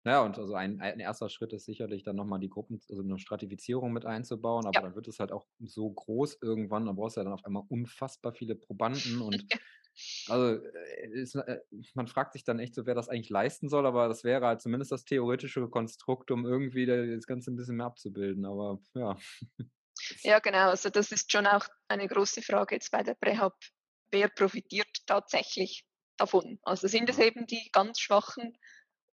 A: Naja, und also ein, ein erster Schritt ist sicherlich dann nochmal die Gruppen, also eine Stratifizierung mit einzubauen, aber ja. dann wird es halt auch so groß irgendwann, dann brauchst du ja dann auf einmal unfassbar viele Probanden <laughs> und also äh, ist, äh, man fragt sich dann echt so, wer das eigentlich leisten soll, aber das wäre halt zumindest das theoretische Konstrukt, um irgendwie das Ganze ein bisschen mehr abzubilden, aber ja.
C: Ja, genau, also das ist schon auch eine große Frage jetzt bei der Prähab. Wer profitiert tatsächlich davon? Also sind es eben die ganz Schwachen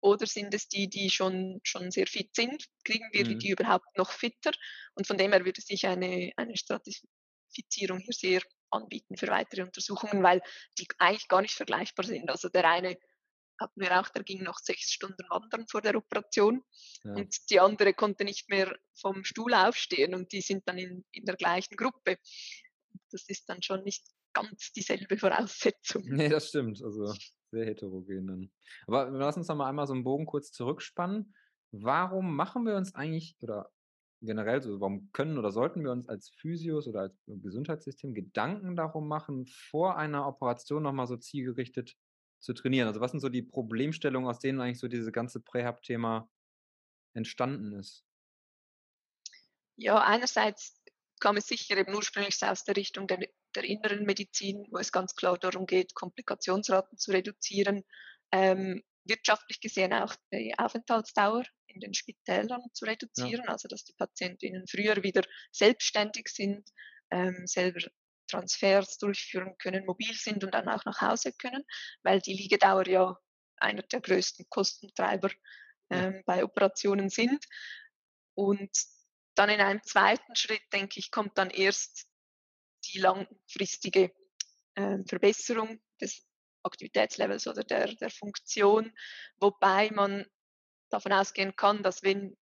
C: oder sind es die, die schon, schon sehr fit sind? Kriegen wir mhm. die überhaupt noch fitter? Und von dem her würde sich eine, eine Stratifizierung hier sehr anbieten für weitere Untersuchungen, weil die eigentlich gar nicht vergleichbar sind. Also der eine hatten wir auch, der ging noch sechs Stunden wandern vor der Operation ja. und die andere konnte nicht mehr vom Stuhl aufstehen und die sind dann in, in der gleichen Gruppe. Das ist dann schon nicht ganz dieselbe Voraussetzung.
A: Nee, das stimmt. Also sehr heterogen dann. Aber lass uns noch mal einmal so einen Bogen kurz zurückspannen. Warum machen wir uns eigentlich, oder generell so, warum können oder sollten wir uns als Physios oder als Gesundheitssystem Gedanken darum machen, vor einer Operation nochmal so zielgerichtet zu trainieren? Also was sind so die Problemstellungen, aus denen eigentlich so dieses ganze Prähab-Thema entstanden ist?
C: Ja, einerseits kam es sicher eben ursprünglich aus der Richtung der der inneren Medizin, wo es ganz klar darum geht, Komplikationsraten zu reduzieren, ähm, wirtschaftlich gesehen auch die Aufenthaltsdauer in den Spitälern zu reduzieren, ja. also dass die Patientinnen früher wieder selbstständig sind, ähm, selber Transfers durchführen können, mobil sind und dann auch nach Hause können, weil die Liegedauer ja einer der größten Kostentreiber ähm, bei Operationen sind. Und dann in einem zweiten Schritt, denke ich, kommt dann erst die langfristige äh, Verbesserung des Aktivitätslevels oder der, der Funktion, wobei man davon ausgehen kann, dass wenn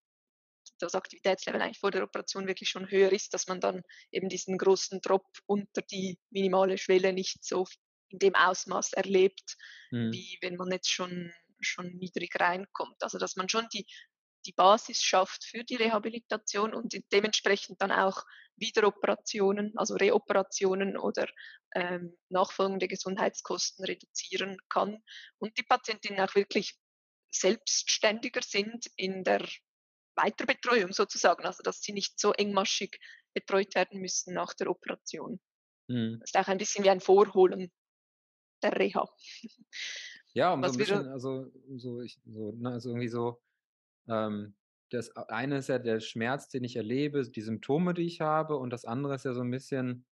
C: das Aktivitätslevel eigentlich vor der Operation wirklich schon höher ist, dass man dann eben diesen großen Drop unter die minimale Schwelle nicht so in dem Ausmaß erlebt, mhm. wie wenn man jetzt schon, schon niedrig reinkommt. Also dass man schon die, die Basis schafft für die Rehabilitation und dementsprechend dann auch Wiederoperationen, also Reoperationen oder ähm, nachfolgende Gesundheitskosten reduzieren kann und die Patientinnen auch wirklich selbstständiger sind in der Weiterbetreuung sozusagen, also dass sie nicht so engmaschig betreut werden müssen nach der Operation. Mhm. Das ist auch ein bisschen wie ein Vorholen der Reha.
A: Ja, um so ein bisschen, also, so, ich, so, ne, also irgendwie so, ähm, das eine ist ja der Schmerz, den ich erlebe, die Symptome, die ich habe, und das andere ist ja so ein bisschen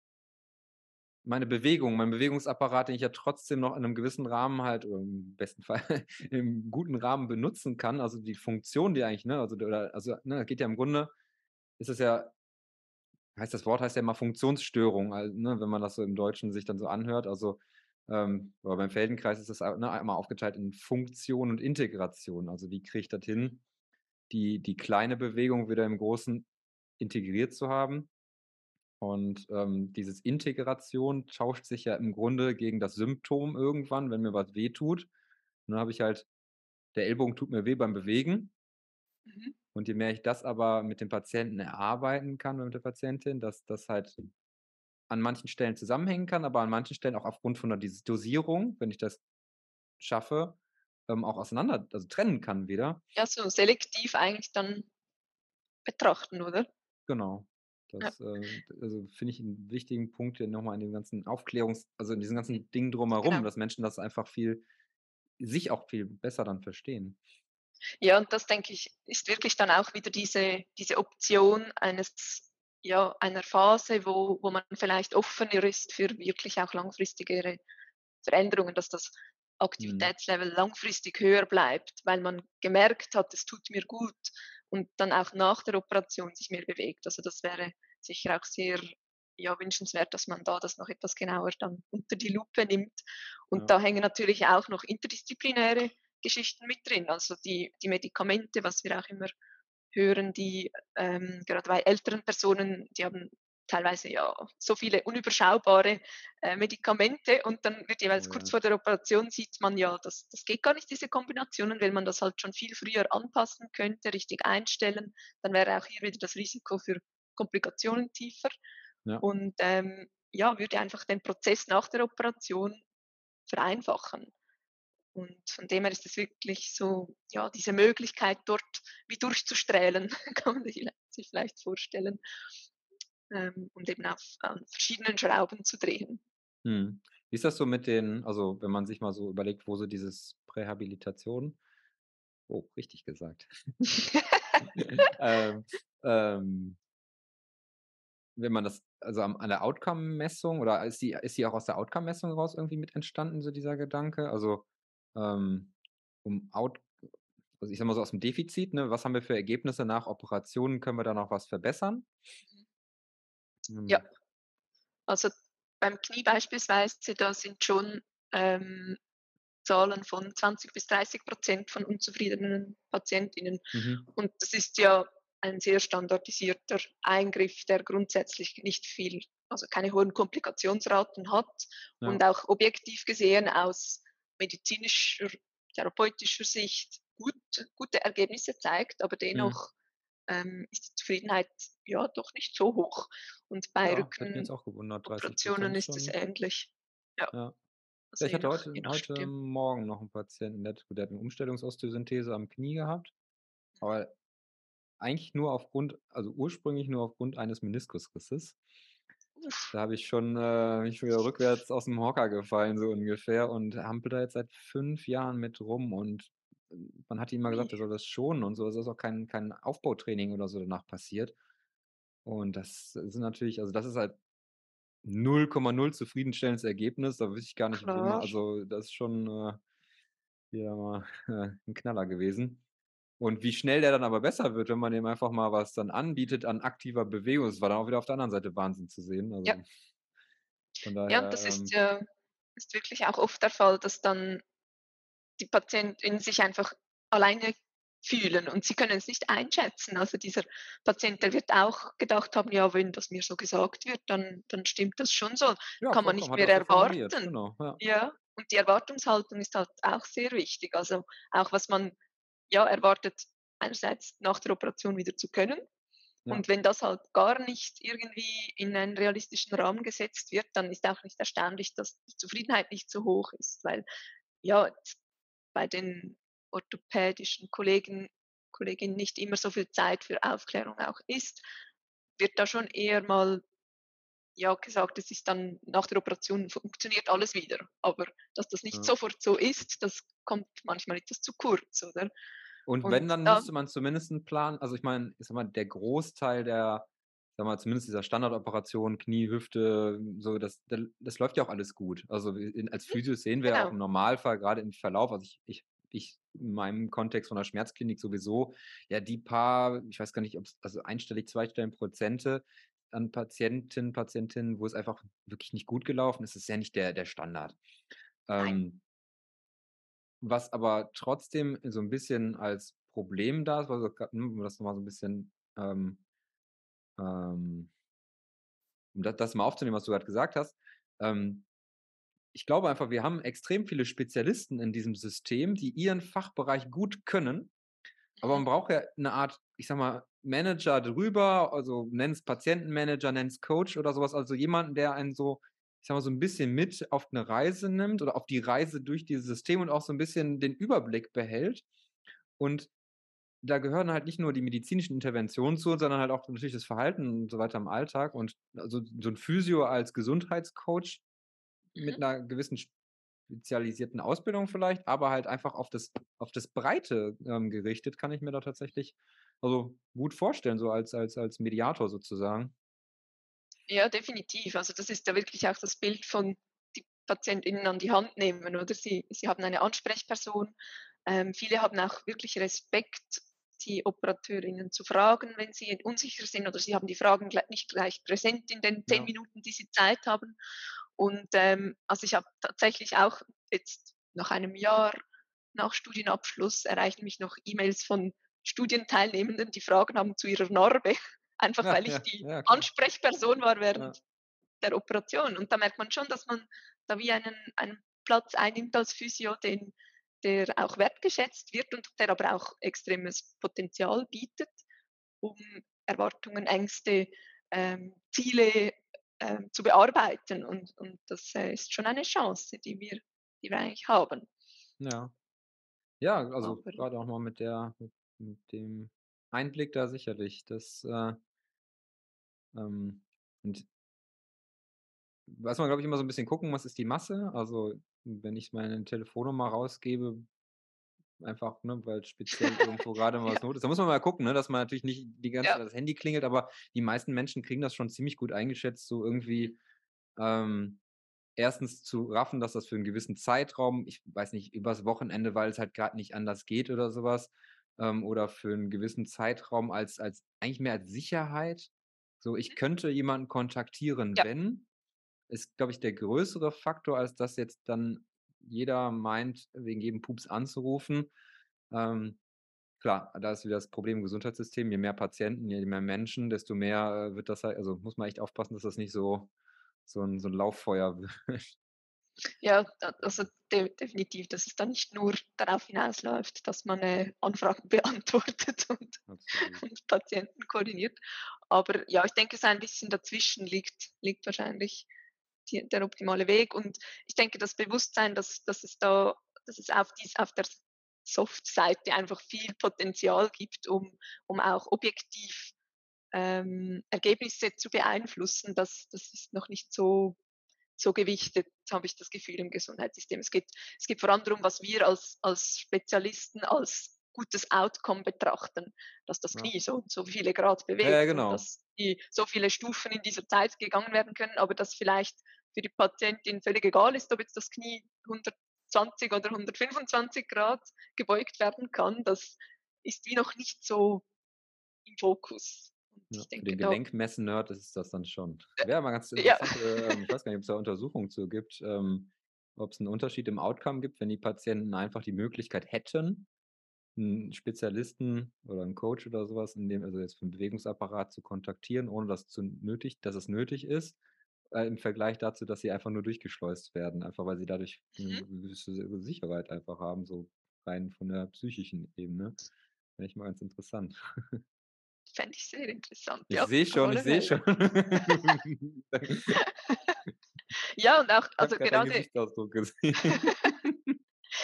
A: meine Bewegung, mein Bewegungsapparat, den ich ja trotzdem noch in einem gewissen Rahmen halt, im besten Fall <laughs> im guten Rahmen benutzen kann. Also die Funktion, die eigentlich, ne, also, also, ne, geht ja im Grunde, ist es ja, heißt das Wort heißt ja immer Funktionsstörung, also, ne, wenn man das so im Deutschen sich dann so anhört. Also ähm, beim Feldenkreis ist das ne, einmal aufgeteilt in Funktion und Integration. Also wie kriege ich das hin, die, die kleine Bewegung wieder im Großen integriert zu haben. Und ähm, dieses Integration tauscht sich ja im Grunde gegen das Symptom irgendwann, wenn mir was weh tut. dann habe ich halt, der Ellbogen tut mir weh beim Bewegen. Mhm. Und je mehr ich das aber mit dem Patienten erarbeiten kann mit der Patientin, dass das halt an manchen Stellen zusammenhängen kann, aber an manchen Stellen auch aufgrund von der Dosierung, wenn ich das schaffe, ähm, auch auseinander, also trennen kann wieder.
C: Ja, so selektiv eigentlich dann betrachten, oder?
A: Genau. Das ja. äh, also finde ich einen wichtigen Punkt hier nochmal in dem ganzen Aufklärungs-, also in diesem ganzen. Ding drumherum, genau. dass Menschen das einfach viel, sich auch viel besser dann verstehen.
C: Ja, und das denke ich, ist wirklich dann auch wieder diese, diese Option eines, ja, einer Phase, wo, wo man vielleicht offener ist für wirklich auch langfristigere Veränderungen, dass das. Aktivitätslevel mhm. langfristig höher bleibt, weil man gemerkt hat, es tut mir gut und dann auch nach der Operation sich mehr bewegt. Also das wäre sicher auch sehr ja, wünschenswert, dass man da das noch etwas genauer dann unter die Lupe nimmt. Und ja. da hängen natürlich auch noch interdisziplinäre Geschichten mit drin. Also die, die Medikamente, was wir auch immer hören, die ähm, gerade bei älteren Personen, die haben teilweise ja so viele unüberschaubare äh, Medikamente und dann wird jeweils oh, kurz vor der Operation sieht man ja, das, das geht gar nicht, diese Kombinationen, weil man das halt schon viel früher anpassen könnte, richtig einstellen, dann wäre auch hier wieder das Risiko für Komplikationen tiefer ja. und ähm, ja, würde einfach den Prozess nach der Operation vereinfachen. Und von dem her ist es wirklich so, ja, diese Möglichkeit dort wie durchzustrählen, <laughs> kann man sich vielleicht vorstellen ähm, und eben auf an verschiedenen Schrauben zu drehen.
A: Hm. Wie ist das so mit den, also wenn man sich mal so überlegt, wo so dieses Prähabilitation, oh, richtig gesagt, <laughs> ähm, ähm, wenn man das, also an der Outcome-Messung oder ist die, ist die auch aus der Outcome-Messung raus irgendwie mit entstanden, so dieser Gedanke? Also ähm, um Out, also ich sag mal so aus dem Defizit, ne, was haben wir für Ergebnisse nach Operationen, können wir da noch was verbessern?
C: Mhm. Ja, also beim Knie beispielsweise, da sind schon ähm, Zahlen von 20 bis 30 Prozent von unzufriedenen PatientInnen. Mhm. Und das ist ja ein sehr standardisierter Eingriff, der grundsätzlich nicht viel, also keine hohen Komplikationsraten hat ja. und auch objektiv gesehen aus medizinischer, therapeutischer Sicht gut, gute Ergebnisse zeigt, aber mhm. dennoch. Ähm, ist die Zufriedenheit ja doch nicht so hoch. Und bei ja, Rückenoperationen ist es ähnlich.
A: Ja. ja. Also ich hatte nach, heute, heute Morgen noch einen Patienten, der, der hat eine Umstellungsosteosynthese am Knie gehabt, aber eigentlich nur aufgrund, also ursprünglich nur aufgrund eines Meniskusrisses. Da habe ich schon, äh, ich wieder rückwärts aus dem Hocker gefallen, so ungefähr, und hampel da jetzt seit fünf Jahren mit rum. Und man hat ihm mal gesagt, er soll das schonen und so. Es ist auch kein, kein Aufbautraining oder so danach passiert. Und das sind natürlich, also das ist halt 0,0 zufriedenstellendes Ergebnis. Da wüsste ich gar nicht, Klar. also das ist schon äh, wieder mal äh, <laughs> ein Knaller gewesen. Und wie schnell der dann aber besser wird, wenn man ihm einfach mal was dann anbietet an aktiver Bewegung, das war dann auch wieder auf der anderen Seite Wahnsinn zu sehen. Also
C: ja. Daher, ja, das ist, ja ähm ist wirklich auch oft der Fall, dass dann die Patienten sich einfach alleine fühlen und sie können es nicht einschätzen. Also dieser Patient, der wird auch gedacht haben, ja, wenn das mir so gesagt wird, dann, dann stimmt das schon so. Ja, Kann man nicht mehr erwarten. Genau, ja. ja, und die Erwartungshaltung ist halt auch sehr wichtig. Also auch was man ja, erwartet, einerseits nach der Operation wieder zu können. Ja. Und wenn das halt gar nicht irgendwie in einen realistischen Rahmen gesetzt wird, dann ist auch nicht erstaunlich, dass die Zufriedenheit nicht so hoch ist, weil ja bei den orthopädischen Kollegen, Kolleginnen nicht immer so viel Zeit für Aufklärung auch ist, wird da schon eher mal ja gesagt, es ist dann nach der Operation funktioniert alles wieder. Aber dass das nicht ja. sofort so ist, das kommt manchmal etwas zu kurz, oder?
A: Und, und wenn, dann da, müsste man zumindest einen Plan, also ich meine, ich sag mal, der Großteil der, sag mal, zumindest dieser Standardoperation, Knie, Hüfte, so, das, das läuft ja auch alles gut. Also in, als mhm, Physios sehen wir genau. ja auch im Normalfall, gerade im Verlauf, also ich, ich, ich in meinem Kontext von der Schmerzklinik sowieso, ja, die paar, ich weiß gar nicht, ob es, also einstellig, zweistellig Prozente an Patienten, Patientinnen, wo es einfach wirklich nicht gut gelaufen ist, ist ja nicht der, der Standard. Ähm, was aber trotzdem so ein bisschen als Problem da ist, also, um das nochmal so ein bisschen, ähm, ähm, um das, das mal aufzunehmen, was du gerade gesagt hast, ähm, ich glaube einfach, wir haben extrem viele Spezialisten in diesem System, die ihren Fachbereich gut können, aber man mhm. braucht ja eine Art, ich sag mal, Manager drüber, also nenn es Patientenmanager, nenn es Coach oder sowas, also jemanden, der einen so ich sag mal, so ein bisschen mit auf eine Reise nimmt oder auf die Reise durch dieses System und auch so ein bisschen den Überblick behält. Und da gehören halt nicht nur die medizinischen Interventionen zu, sondern halt auch natürlich das Verhalten und so weiter im Alltag. Und also so ein Physio als Gesundheitscoach mhm. mit einer gewissen spezialisierten Ausbildung vielleicht, aber halt einfach auf das, auf das Breite ähm, gerichtet, kann ich mir da tatsächlich also gut vorstellen, so als, als, als Mediator sozusagen.
C: Ja, definitiv. Also das ist ja wirklich auch das Bild von, die PatientInnen an die Hand nehmen, oder? Sie, sie haben eine Ansprechperson. Ähm, viele haben auch wirklich Respekt, die OperateurInnen zu fragen, wenn sie unsicher sind oder sie haben die Fragen nicht gleich präsent in den zehn ja. Minuten, die sie Zeit haben. Und ähm, also ich habe tatsächlich auch jetzt nach einem Jahr nach Studienabschluss erreichen mich noch E-Mails von Studienteilnehmenden, die Fragen haben zu ihrer Narbe, <laughs> einfach ja, weil ich ja, die ja, Ansprechperson war während der Operation. Und da merkt man schon, dass man da wie einen, einen Platz einnimmt als Physio, den, der auch wertgeschätzt wird und der aber auch extremes Potenzial bietet, um Erwartungen, Ängste, ähm, Ziele ähm, zu bearbeiten. Und, und das äh, ist schon eine Chance, die wir, die wir eigentlich haben.
A: Ja. Ja, also aber, gerade auch mal mit der, mit, mit, dem Einblick da sicherlich. Das äh, ähm, und was man, glaube ich, immer so ein bisschen gucken muss, ist die Masse. Also, wenn ich meine Telefonnummer rausgebe, einfach, ne, weil speziell irgendwo gerade mal was ja. <laughs> Not ist. Da muss man mal gucken, ne, dass man natürlich nicht die ganze Zeit das Handy klingelt, aber die meisten Menschen kriegen das schon ziemlich gut eingeschätzt, so irgendwie ähm, erstens zu raffen, dass das für einen gewissen Zeitraum, ich weiß nicht, übers Wochenende, weil es halt gerade nicht anders geht oder sowas, ähm, oder für einen gewissen Zeitraum als, als eigentlich mehr als Sicherheit. So, ich mhm. könnte jemanden kontaktieren, ja. wenn, ist, glaube ich, der größere Faktor, als dass jetzt dann jeder meint, wegen jedem Pups anzurufen. Ähm, klar, da ist wieder das Problem im Gesundheitssystem. Je mehr Patienten, je mehr Menschen, desto mehr äh, wird das halt, also muss man echt aufpassen, dass das nicht so, so, ein, so ein Lauffeuer <laughs> wird.
C: Ja, also de definitiv, dass es dann nicht nur darauf hinausläuft, dass man äh, Anfragen <laughs> beantwortet und, und, Patienten koordiniert. Aber ja, ich denke, so ein bisschen dazwischen liegt, liegt wahrscheinlich die, der optimale Weg. Und ich denke, das Bewusstsein, dass, dass es da, dass es auf, dies, auf der Soft-Seite einfach viel Potenzial gibt, um, um auch objektiv ähm, Ergebnisse zu beeinflussen, das, das ist noch nicht so, so gewichtet, habe ich das Gefühl, im Gesundheitssystem. Es geht, es geht vor allem darum, was wir als, als Spezialisten als gutes Outcome betrachten, dass das Knie ja. so und so viele Grad bewegt,
A: ja, genau.
C: dass die so viele Stufen in dieser Zeit gegangen werden können, aber dass vielleicht für die Patientin völlig egal ist, ob jetzt das Knie 120 oder 125 Grad gebeugt werden kann, das ist wie noch nicht so im Fokus.
A: Ja, denke, für den Gelenkmessen-Nerd ist das dann schon. Wäre mal ganz interessant, ja. äh, ich weiß gar nicht, ob es da Untersuchungen zu gibt, ähm, ob es einen Unterschied im Outcome gibt, wenn die Patienten einfach die Möglichkeit hätten, einen Spezialisten oder einen Coach oder sowas, in dem, also jetzt für den Bewegungsapparat zu kontaktieren, ohne dass, zu nötig, dass es nötig ist, äh, im Vergleich dazu, dass sie einfach nur durchgeschleust werden, einfach weil sie dadurch eine mhm. gewisse Sicherheit einfach haben, so rein von der psychischen Ebene. Wäre ich mal ganz interessant. <laughs>
C: Fände ich sehr interessant.
A: Ich ja, sehe schon, ich sehe schon. <laughs>
C: ja, und auch, also gerade. <laughs> ja,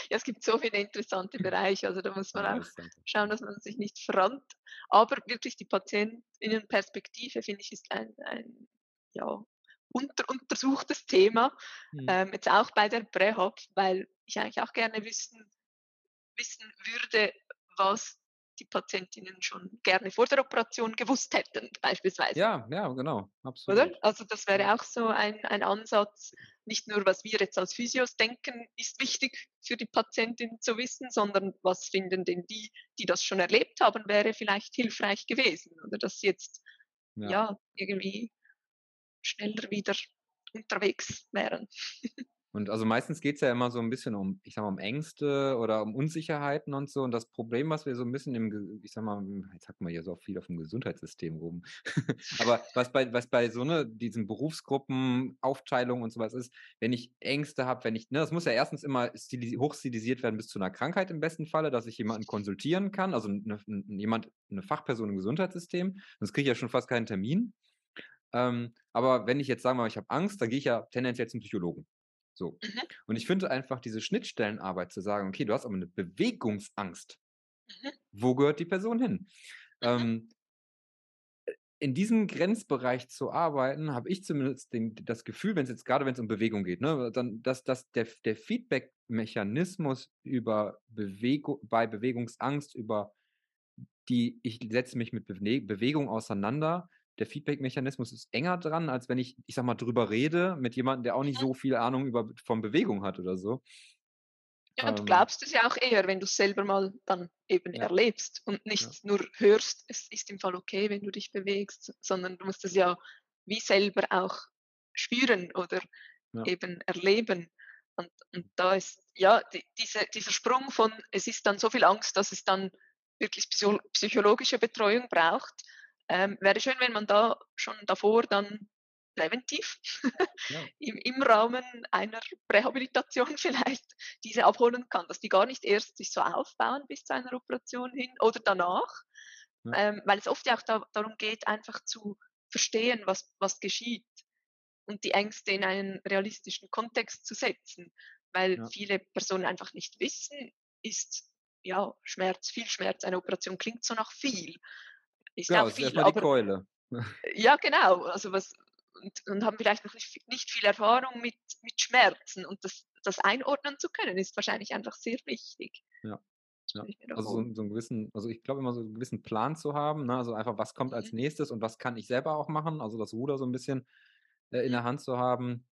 C: es gibt so viele interessante Bereiche, also da muss man auch schauen, dass man sich nicht verrannt. Aber wirklich die Patientinnenperspektive, finde ich, ist ein, ein ja, unter, untersuchtes Thema, mhm. ähm, jetzt auch bei der Prähop, weil ich eigentlich auch gerne wissen, wissen würde, was die Patientinnen schon gerne vor der Operation gewusst hätten, beispielsweise.
A: Ja, ja, genau, absolut.
C: Oder? Also das wäre auch so ein, ein Ansatz, nicht nur, was wir jetzt als Physios denken, ist wichtig für die Patientin zu wissen, sondern was finden denn die, die das schon erlebt haben, wäre vielleicht hilfreich gewesen. Oder dass sie jetzt ja, ja irgendwie schneller wieder unterwegs wären. <laughs>
A: Und also meistens geht es ja immer so ein bisschen um, ich sag mal, um Ängste oder um Unsicherheiten und so. Und das Problem, was wir so ein bisschen im, ich sag mal, jetzt hat man hier so viel auf dem Gesundheitssystem rum. <laughs> Aber was bei, was bei so ne, diesen Berufsgruppen, Aufteilung und sowas ist, wenn ich Ängste habe, wenn ich, ne, das muss ja erstens immer hochstilisiert werden bis zu einer Krankheit im besten Falle, dass ich jemanden konsultieren kann, also ne, jemand, eine Fachperson im Gesundheitssystem, sonst kriege ich ja schon fast keinen Termin. Ähm, aber wenn ich jetzt sagen wir mal, ich habe Angst, dann gehe ich ja tendenziell zum Psychologen. So. Mhm. Und ich finde einfach diese Schnittstellenarbeit zu sagen, okay, du hast aber eine Bewegungsangst. Mhm. Wo gehört die Person hin? Mhm. Ähm, in diesem Grenzbereich zu arbeiten, habe ich zumindest den, das Gefühl, wenn es jetzt gerade wenn es um Bewegung geht, ne, dann, dass, dass der, der Feedback-Mechanismus über Bewegung, bei Bewegungsangst, über die, ich setze mich mit Bewegung auseinander, der Feedback-Mechanismus ist enger dran, als wenn ich, ich sag mal, drüber rede mit jemandem, der auch nicht so viel Ahnung über, von Bewegung hat oder so.
C: Ja, und du ähm. glaubst es ja auch eher, wenn du es selber mal dann eben ja. erlebst und nicht ja. nur hörst, es ist im Fall okay, wenn du dich bewegst, sondern du musst es ja wie selber auch spüren oder ja. eben erleben. Und, und da ist ja die, diese, dieser Sprung von, es ist dann so viel Angst, dass es dann wirklich psychologische Betreuung braucht. Ähm, wäre schön, wenn man da schon davor dann präventiv <laughs> ja. im, im Rahmen einer Prähabilitation <laughs> vielleicht diese abholen kann, dass die gar nicht erst sich so aufbauen bis zu einer Operation hin oder danach, ja. ähm, weil es oft ja auch da, darum geht, einfach zu verstehen, was, was geschieht und die Ängste in einen realistischen Kontext zu setzen, weil ja. viele Personen einfach nicht wissen, ist ja Schmerz, viel Schmerz, eine Operation klingt so nach viel.
A: Ist ja, auch viel, aber, die Keule.
C: Ja, genau. Also was, und, und haben vielleicht noch nicht, nicht viel Erfahrung mit, mit Schmerzen. Und das, das einordnen zu können, ist wahrscheinlich einfach sehr wichtig.
A: Ja. Ja. Also so, so, einen gewissen, also ich glaube immer so einen gewissen Plan zu haben, ne? also einfach, was kommt als mhm. nächstes und was kann ich selber auch machen, also das Ruder so ein bisschen äh, in mhm. der Hand zu haben,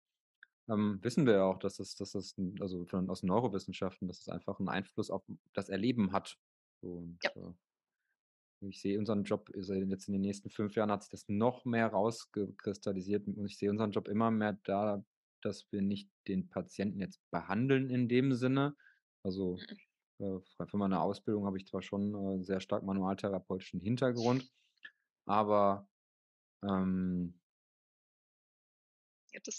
A: ähm, wissen wir ja auch, dass es, dass das, also von, aus Neurowissenschaften, dass es einfach einen Einfluss auf das Erleben hat. So, und, ja. äh, ich sehe unseren Job, jetzt in den nächsten fünf Jahren hat sich das noch mehr rausgekristallisiert und ich sehe unseren Job immer mehr da, dass wir nicht den Patienten jetzt behandeln in dem Sinne. Also mhm. äh, für meine Ausbildung habe ich zwar schon äh, sehr stark manualtherapeutischen Hintergrund, aber ähm,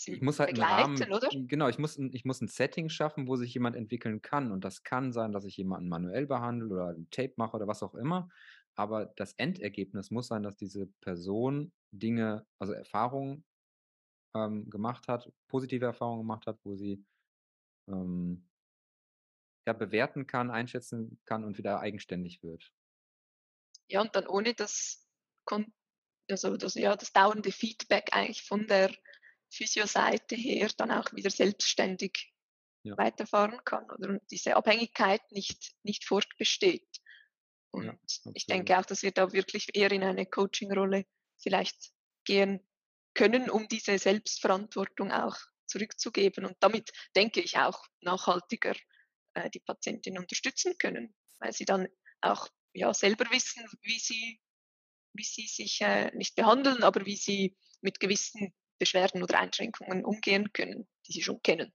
A: ich muss halt einen Rahmen, oder? Genau, ich muss, ich muss ein Setting schaffen, wo sich jemand entwickeln kann. Und das kann sein, dass ich jemanden manuell behandle oder ein Tape mache oder was auch immer. Aber das Endergebnis muss sein, dass diese Person Dinge, also Erfahrungen ähm, gemacht hat, positive Erfahrungen gemacht hat, wo sie ähm, ja, bewerten kann, einschätzen kann und wieder eigenständig wird.
C: Ja, und dann ohne das, also das, ja, das dauernde Feedback eigentlich von der Physio-Seite her dann auch wieder selbstständig ja. weiterfahren kann oder diese Abhängigkeit nicht, nicht fortbesteht. Und ja, ich denke auch, dass wir da wirklich eher in eine Coaching-Rolle vielleicht gehen können, um diese Selbstverantwortung auch zurückzugeben und damit, denke ich, auch nachhaltiger äh, die Patientin unterstützen können, weil sie dann auch ja, selber wissen, wie sie, wie sie sich äh, nicht behandeln, aber wie sie mit gewissen Beschwerden oder Einschränkungen umgehen können, die sie schon kennen.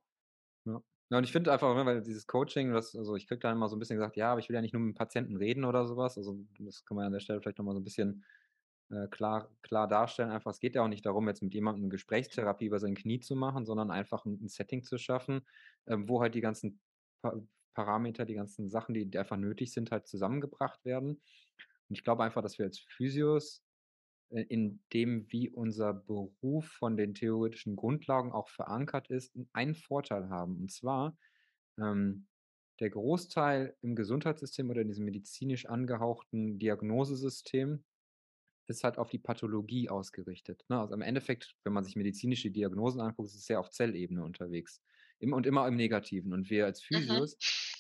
A: Ja, und ich finde einfach, ne, weil dieses Coaching, das, also ich kriege da immer so ein bisschen gesagt, ja, aber ich will ja nicht nur mit dem Patienten reden oder sowas. Also das kann man an der Stelle vielleicht nochmal so ein bisschen äh, klar, klar darstellen. Einfach, es geht ja auch nicht darum, jetzt mit jemandem Gesprächstherapie über sein Knie zu machen, sondern einfach ein, ein Setting zu schaffen, ähm, wo halt die ganzen pa Parameter, die ganzen Sachen, die, einfach nötig sind, halt zusammengebracht werden. Und ich glaube einfach, dass wir als Physios in dem, wie unser Beruf von den theoretischen Grundlagen auch verankert ist, einen Vorteil haben. Und zwar, ähm, der Großteil im Gesundheitssystem oder in diesem medizinisch angehauchten Diagnosesystem ist halt auf die Pathologie ausgerichtet. Ne? Also im Endeffekt, wenn man sich medizinische Diagnosen anguckt, ist es sehr auf Zellebene unterwegs. Immer und immer im Negativen. Und wir als mhm. Physios mhm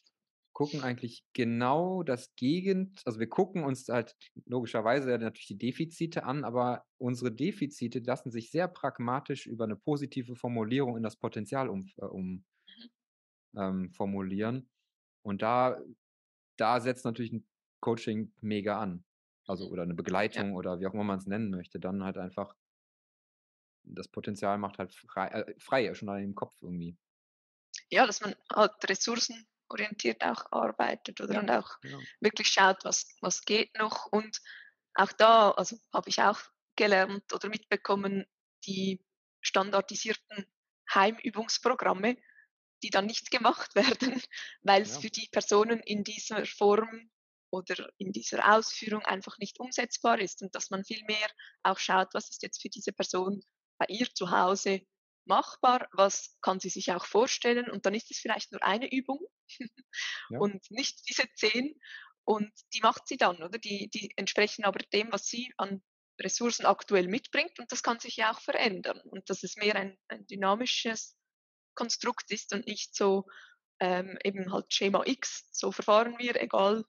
A: gucken eigentlich genau das Gegend, also wir gucken uns halt logischerweise natürlich die Defizite an, aber unsere Defizite lassen sich sehr pragmatisch über eine positive Formulierung in das Potenzial um, äh, um mhm. ähm, formulieren. Und da, da setzt natürlich ein Coaching mega an. Also mhm. oder eine Begleitung ja. oder wie auch immer man es nennen möchte, dann halt einfach das Potenzial macht halt frei, äh, frei schon an dem Kopf irgendwie.
C: Ja, dass man halt Ressourcen orientiert auch arbeitet oder ja, und auch ja. wirklich schaut, was, was geht noch. Und auch da, also habe ich auch gelernt oder mitbekommen, die standardisierten Heimübungsprogramme, die dann nicht gemacht <laughs> werden, weil es ja. für die Personen in dieser Form oder in dieser Ausführung einfach nicht umsetzbar ist und dass man viel mehr auch schaut, was ist jetzt für diese Person bei ihr zu Hause machbar, was kann sie sich auch vorstellen und dann ist es vielleicht nur eine Übung ja. und nicht diese zehn und die macht sie dann, oder? Die, die entsprechen aber dem, was sie an Ressourcen aktuell mitbringt und das kann sich ja auch verändern und dass es mehr ein, ein dynamisches Konstrukt ist und nicht so ähm, eben halt Schema X, so verfahren wir, egal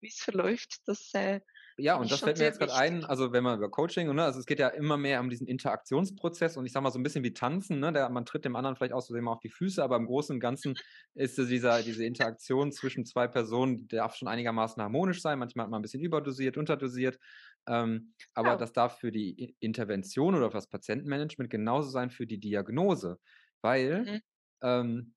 C: wie es verläuft, das, äh,
A: Ja, und das fällt mir jetzt gerade ein, also wenn man über Coaching, ne, also es geht ja immer mehr um diesen Interaktionsprozess und ich sag mal so ein bisschen wie Tanzen, ne, der, man tritt dem anderen vielleicht aus Versehen mal auf die Füße, aber im Großen und Ganzen <laughs> ist dieser, diese Interaktion zwischen zwei Personen, die darf schon einigermaßen harmonisch sein, manchmal hat man ein bisschen überdosiert, unterdosiert, ähm, aber oh. das darf für die Intervention oder für das Patientenmanagement genauso sein für die Diagnose, weil mhm. ähm,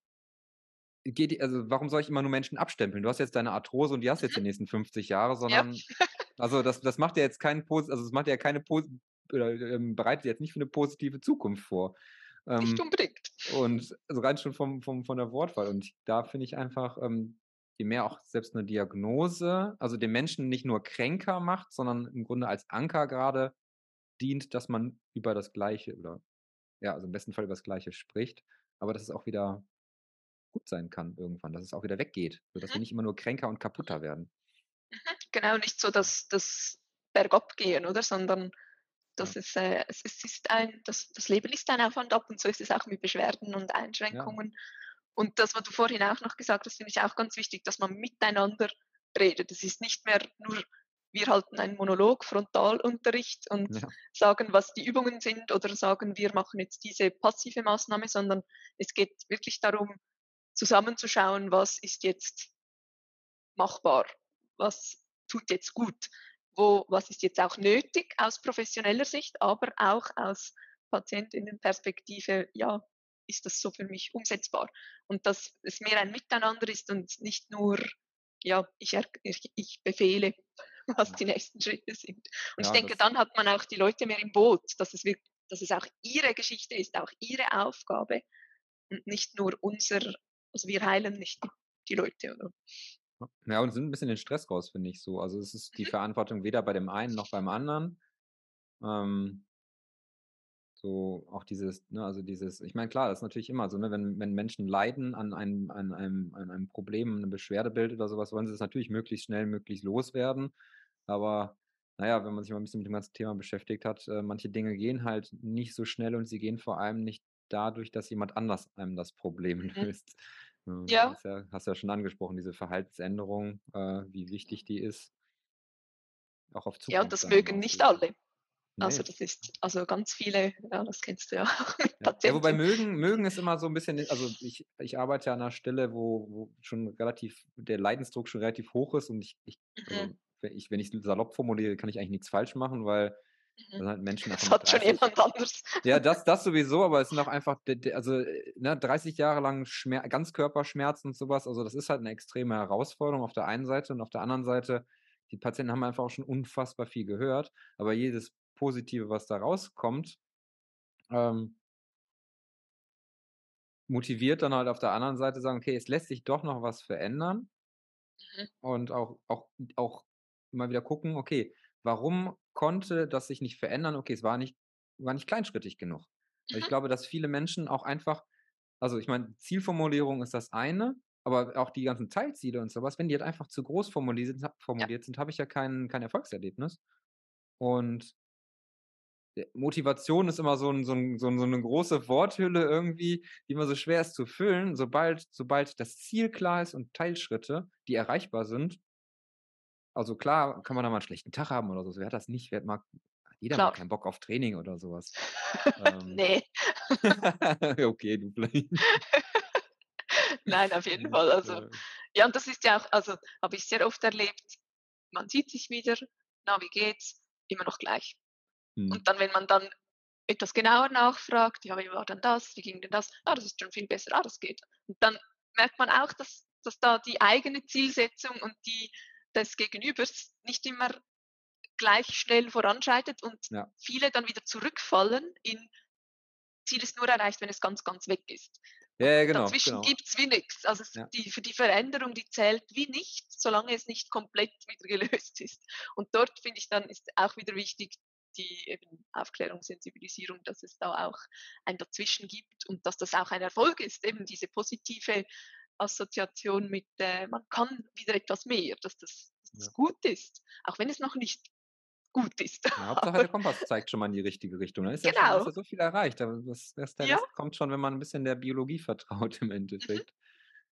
A: geht, also warum soll ich immer nur Menschen abstempeln? Du hast jetzt deine Arthrose und die hast jetzt die mhm. nächsten 50 Jahre, sondern ja. <laughs> also das, das macht ja jetzt keinen also das macht ja keine oder ähm, bereitet jetzt nicht für eine positive Zukunft vor.
C: Ähm, nicht unbedingt.
A: Und also rein schon vom, vom, von der Wortwahl. Und da finde ich einfach, ähm, je mehr auch selbst eine Diagnose, also den Menschen nicht nur kränker macht, sondern im Grunde als Anker gerade dient, dass man über das Gleiche oder ja, also im besten Fall über das Gleiche spricht, aber dass es auch wieder gut sein kann irgendwann, dass es auch wieder weggeht, sodass mhm. wir nicht immer nur kränker und kaputter werden.
C: Mhm. Genau, nicht so, dass das bergab gehen, oder? Sondern ja. es, äh, es, es, ist ein, das, das Leben ist ein Auf und Ab und so ist es auch mit Beschwerden und Einschränkungen. Ja. Und das, was du vorhin auch noch gesagt hast, finde ich auch ganz wichtig, dass man miteinander redet. Es ist nicht mehr nur, wir halten einen Monolog, Frontalunterricht und ja. sagen, was die Übungen sind oder sagen, wir machen jetzt diese passive Maßnahme, sondern es geht wirklich darum, zusammenzuschauen, was ist jetzt machbar, was tut jetzt gut, wo, was ist jetzt auch nötig aus professioneller Sicht, aber auch aus Patientinnenperspektive, ja, ist das so für mich umsetzbar. Und dass es mehr ein Miteinander ist und nicht nur, ja, ich, ich, ich befehle, was die nächsten Schritte sind. Und ja, ich denke, dann hat man auch die Leute mehr im Boot, dass es, wirklich, dass es auch ihre Geschichte ist, auch ihre Aufgabe und nicht nur unser also wir heilen nicht die Leute, oder?
A: Ja, und sind ein bisschen den Stress raus, finde ich so. Also es ist die mhm. Verantwortung weder bei dem einen noch beim anderen. Ähm, so auch dieses, ne, also dieses, ich meine, klar, das ist natürlich immer so, ne, wenn, wenn Menschen leiden an einem, an einem, an einem Problem, eine Beschwerde bildet oder sowas, wollen sie es natürlich möglichst schnell, möglichst loswerden. Aber naja, wenn man sich mal ein bisschen mit dem ganzen Thema beschäftigt hat, äh, manche Dinge gehen halt nicht so schnell und sie gehen vor allem nicht dadurch, dass jemand anders einem das Problem <laughs> löst. Ähm, ja. Hast ja, hast ja schon angesprochen, diese Verhaltensänderung, äh, wie wichtig die ist.
C: Auch auf Zukunft. Ja, und das mögen nicht alle. Also das ist, also ganz viele, ja, das kennst du ja auch.
A: Ja. ja, wobei mögen, mögen ist immer so ein bisschen, also ich, ich arbeite ja an einer Stelle, wo, wo schon relativ, der Leidensdruck schon relativ hoch ist und ich, ich, also, mhm. wenn ich, wenn ich salopp formuliere, kann ich eigentlich nichts falsch machen, weil
C: Mhm. Halt Menschen das hat schon jemand anderes. <laughs>
A: Ja, das, das sowieso, aber es sind auch einfach, also ne, 30 Jahre lang Schmer Ganzkörperschmerzen und sowas. Also das ist halt eine extreme Herausforderung auf der einen Seite und auf der anderen Seite, die Patienten haben einfach auch schon unfassbar viel gehört, aber jedes Positive, was da rauskommt, ähm, motiviert dann halt auf der anderen Seite sagen, okay, es lässt sich doch noch was verändern mhm. und auch, auch, auch mal wieder gucken, okay, warum konnte das sich nicht verändern? Okay, es war nicht, war nicht kleinschrittig genug. Mhm. Ich glaube, dass viele Menschen auch einfach, also ich meine, Zielformulierung ist das eine, aber auch die ganzen Teilziele und sowas, wenn die halt einfach zu groß formuliert, formuliert ja. sind, habe ich ja kein, kein Erfolgserlebnis. Und Motivation ist immer so, ein, so, ein, so, eine große Worthülle irgendwie, die immer so schwer ist zu füllen. Sobald, sobald das Ziel klar ist und Teilschritte, die erreichbar sind, also klar, kann man da mal einen schlechten Tag haben oder so. Wer hat das nicht? Wer hat mal, jeder Klar. hat keinen Bock auf Training oder sowas. <laughs>
C: ähm. Nee. <laughs>
A: okay, du vielleicht. <laughs>
C: Nein, auf jeden Fall. Also, ja, und das ist ja auch, also habe ich sehr oft erlebt, man sieht sich wieder, na, wie geht's? Immer noch gleich. Hm. Und dann, wenn man dann etwas genauer nachfragt, ja, wie war denn das? Wie ging denn das? Ah, das ist schon viel besser, ah, das geht. Und dann merkt man auch, dass, dass da die eigene Zielsetzung und die des Gegenübers nicht immer gleich schnell voranschreitet und ja. viele dann wieder zurückfallen in Ziel ist nur erreicht, wenn es ganz, ganz weg ist.
A: Ja, genau.
C: Dazwischen
A: genau.
C: gibt es wie nichts. Also ja. die, für die Veränderung, die zählt wie nicht, solange es nicht komplett wieder gelöst ist. Und dort finde ich dann ist auch wieder wichtig, die eben Aufklärung, Sensibilisierung, dass es da auch ein Dazwischen gibt und dass das auch ein Erfolg ist, eben diese positive Assoziation mit, äh, man kann wieder etwas mehr, dass das, dass das ja. gut ist, auch wenn es noch nicht gut ist.
A: Ja, <laughs> Hauptsache der Kompass zeigt schon mal in die richtige Richtung. Da ist genau. ja, schon, ist ja so viel erreicht. Aber das, das, das ja. kommt schon, wenn man ein bisschen der Biologie vertraut im mhm. Endeffekt.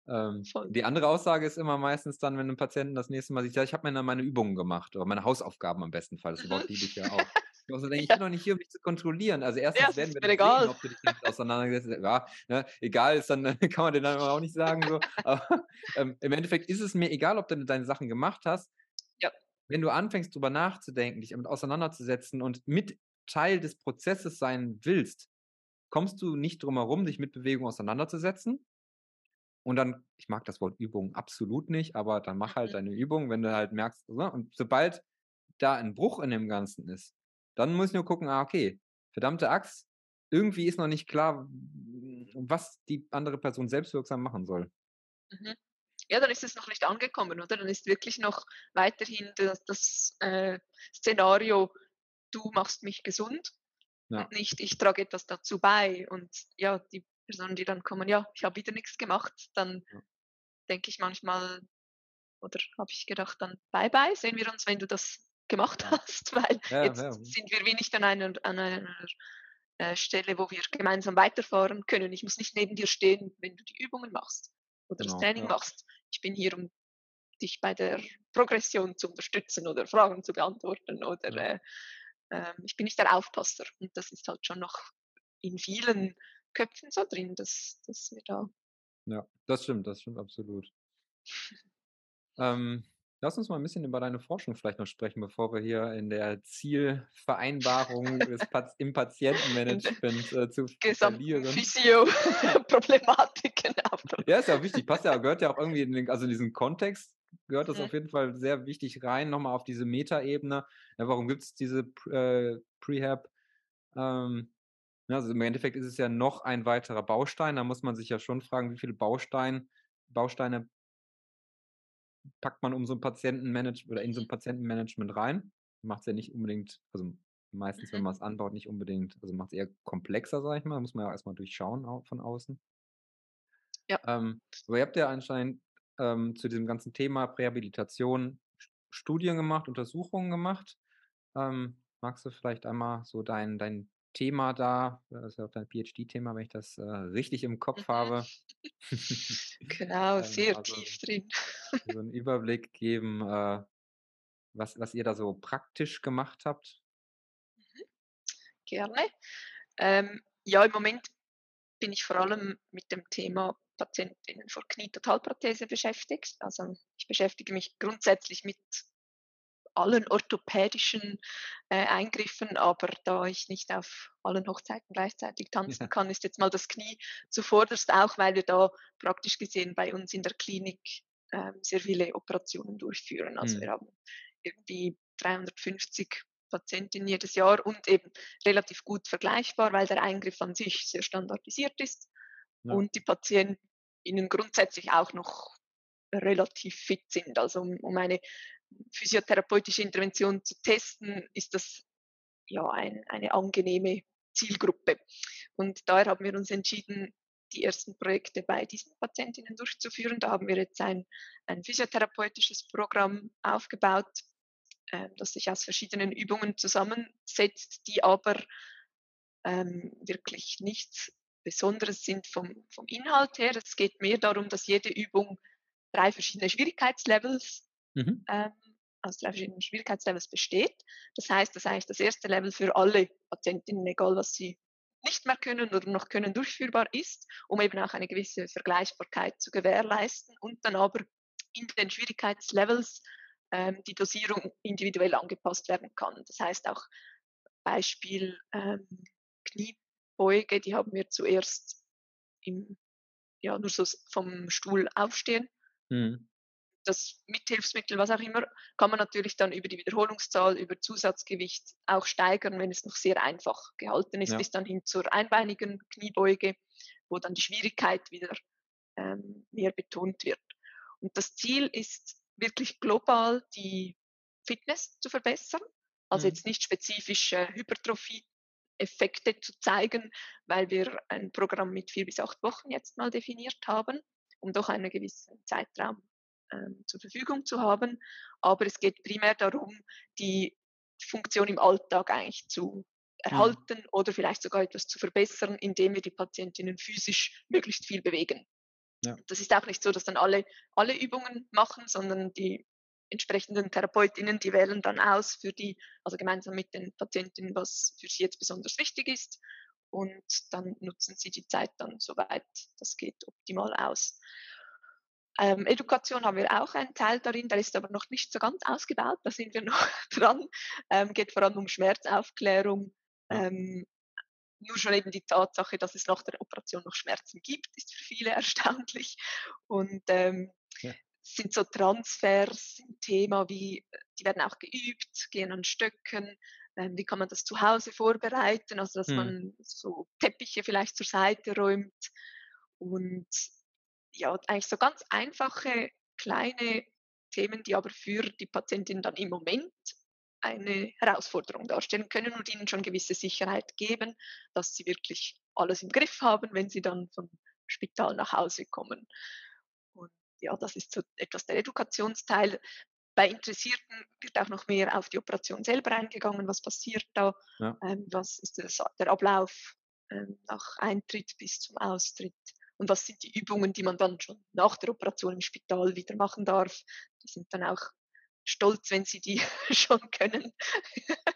A: Ähm, die andere Aussage ist immer meistens dann, wenn ein Patienten das nächste Mal sieht, ja, ich habe mir dann meine Übungen gemacht oder meine Hausaufgaben am besten Fall. Das mhm. Wort liebe ich ja auch. Ich, also denke, ich bin doch nicht hier, um dich zu kontrollieren. Also erstens ja, werden wir dann sehen, ob du dich damit auseinandergesetzt hast. Ja, ne, egal ist, dann <laughs> kann man dir dann auch nicht sagen. So. <laughs> Aber ähm, im Endeffekt ist es mir egal, ob du deine Sachen gemacht hast. Ja. Wenn du anfängst, darüber nachzudenken, dich damit auseinanderzusetzen und mit Teil des Prozesses sein willst, kommst du nicht drum herum, dich mit Bewegung auseinanderzusetzen. Und dann, ich mag das Wort Übung absolut nicht, aber dann mach halt mhm. deine Übung, wenn du halt merkst, ne? und sobald da ein Bruch in dem Ganzen ist, dann muss ich nur gucken, ah, okay, verdammte Axt, irgendwie ist noch nicht klar, was die andere Person selbstwirksam machen soll.
C: Mhm. Ja, dann ist es noch nicht angekommen, oder? Dann ist wirklich noch weiterhin das, das äh, Szenario, du machst mich gesund ja. und nicht, ich trage etwas dazu bei. Und ja, die Personen, die dann kommen, ja, ich habe wieder nichts gemacht, dann ja. denke ich manchmal, oder habe ich gedacht, dann bye bye, sehen wir uns, wenn du das gemacht hast, weil ja, jetzt sind wir wie nicht an einer, an einer äh, Stelle, wo wir gemeinsam weiterfahren können. Ich muss nicht neben dir stehen, wenn du die Übungen machst oder genau, das Training machst. Ich bin hier, um dich bei der Progression zu unterstützen oder Fragen zu beantworten oder äh, äh, ich bin nicht der Aufpasser. Und das ist halt schon noch in vielen Köpfen so drin, dass, dass wir da.
A: Ja, das stimmt, das stimmt absolut. <laughs> ähm, lass uns mal ein bisschen über deine Forschung vielleicht noch sprechen, bevor wir hier in der Zielvereinbarung des Pat im <laughs> Patientenmanagement äh, zu verlieren.
C: Physio-Problematiken. <laughs>
A: ja, ist ja wichtig, passt ja, gehört ja auch irgendwie in den, also in diesen Kontext gehört das mhm. auf jeden Fall sehr wichtig rein, nochmal auf diese Metaebene. Ja, warum gibt es diese äh, Prehab? Ähm, also im Endeffekt ist es ja noch ein weiterer Baustein. Da muss man sich ja schon fragen, wie viele Baustein, Bausteine packt man um so ein Patientenmanagement oder in so ein Patientenmanagement rein. Macht es ja nicht unbedingt, also meistens, wenn mhm. man es anbaut, nicht unbedingt, also macht es eher komplexer, sage ich mal. Muss man ja auch erstmal durchschauen von außen. Ja. Ähm, aber ihr habt ja anscheinend ähm, zu diesem ganzen Thema Prähabilitation Studien gemacht, Untersuchungen gemacht. Ähm, magst du vielleicht einmal so dein, dein Thema da, das ist ja auch dein PhD-Thema, wenn ich das äh, richtig im Kopf mhm. habe. <laughs> <laughs>
C: genau, sehr also tief drin.
A: so einen Überblick geben, äh, was, was ihr da so praktisch gemacht habt.
C: Mhm. Gerne. Ähm, ja, im Moment bin ich vor allem mit dem Thema Patientinnen vor Knie-Totalprothese beschäftigt. Also ich beschäftige mich grundsätzlich mit allen orthopädischen äh, Eingriffen, aber da ich nicht auf allen Hochzeiten gleichzeitig tanzen ja. kann, ist jetzt mal das Knie zuvorderst, auch weil wir da praktisch gesehen bei uns in der Klinik äh, sehr viele Operationen durchführen. Also mhm. wir haben irgendwie 350 Patientinnen jedes Jahr und eben relativ gut vergleichbar, weil der Eingriff an sich sehr standardisiert ist ja. und die Patientinnen grundsätzlich auch noch relativ fit sind. Also um, um eine physiotherapeutische Intervention zu testen, ist das ja ein, eine angenehme Zielgruppe. Und daher haben wir uns entschieden, die ersten Projekte bei diesen Patientinnen durchzuführen. Da haben wir jetzt ein, ein physiotherapeutisches Programm aufgebaut, äh, das sich aus verschiedenen Übungen zusammensetzt, die aber ähm, wirklich nichts Besonderes sind vom, vom Inhalt her. Es geht mehr darum, dass jede Übung drei verschiedene Schwierigkeitslevels mhm. ähm, aus drei verschiedenen Schwierigkeitslevels besteht. Das heißt, dass eigentlich das erste Level für alle Patientinnen, egal was sie nicht mehr können oder noch können, durchführbar ist, um eben auch eine gewisse Vergleichbarkeit zu gewährleisten und dann aber in den Schwierigkeitslevels ähm, die Dosierung individuell angepasst werden kann. Das heißt auch Beispiel ähm, Kniebeuge, die haben wir zuerst im, ja, nur so vom Stuhl aufstehen. Mhm das Mithilfsmittel, was auch immer, kann man natürlich dann über die Wiederholungszahl, über Zusatzgewicht auch steigern, wenn es noch sehr einfach gehalten ist, ja. bis dann hin zur einbeinigen Kniebeuge, wo dann die Schwierigkeit wieder ähm, mehr betont wird. Und das Ziel ist wirklich global die Fitness zu verbessern, also mhm. jetzt nicht spezifische Hypertrophie-Effekte zu zeigen, weil wir ein Programm mit vier bis acht Wochen jetzt mal definiert haben, um doch einen gewissen Zeitraum ähm, zur Verfügung zu haben. Aber es geht primär darum, die Funktion im Alltag eigentlich zu mhm. erhalten mhm. oder vielleicht sogar etwas zu verbessern, indem wir die Patientinnen physisch möglichst viel bewegen. Ja. Das ist auch nicht so, dass dann alle alle Übungen machen, sondern die entsprechenden Therapeutinnen, die wählen dann aus für die, also gemeinsam mit den Patientinnen, was für sie jetzt besonders wichtig ist. Und dann nutzen sie die Zeit dann, soweit das geht, optimal aus. Ähm, Education haben wir auch einen Teil darin, der ist aber noch nicht so ganz ausgebaut, da sind wir noch <laughs> dran. Ähm, geht vor allem um Schmerzaufklärung. Ähm, nur schon eben die Tatsache, dass es nach der Operation noch Schmerzen gibt, ist für viele <laughs> erstaunlich. Und ähm, ja. sind so Transfers ein Thema, wie die werden auch geübt, gehen an Stöcken. Ähm, wie kann man das zu Hause vorbereiten? Also dass hm. man so Teppiche vielleicht zur Seite räumt und ja, eigentlich so ganz einfache, kleine Themen, die aber für die Patientin dann im Moment eine Herausforderung darstellen können und ihnen schon gewisse Sicherheit geben, dass sie wirklich alles im Griff haben, wenn sie dann vom Spital nach Hause kommen. Und ja, das ist so etwas der Edukationsteil. Bei Interessierten wird auch noch mehr auf die Operation selber eingegangen, was passiert da, ja. ähm, was ist das, der Ablauf ähm, nach Eintritt bis zum Austritt und was sind die Übungen, die man dann schon nach der Operation im Spital wieder machen darf. Die sind dann auch stolz, wenn sie die <laughs> schon können.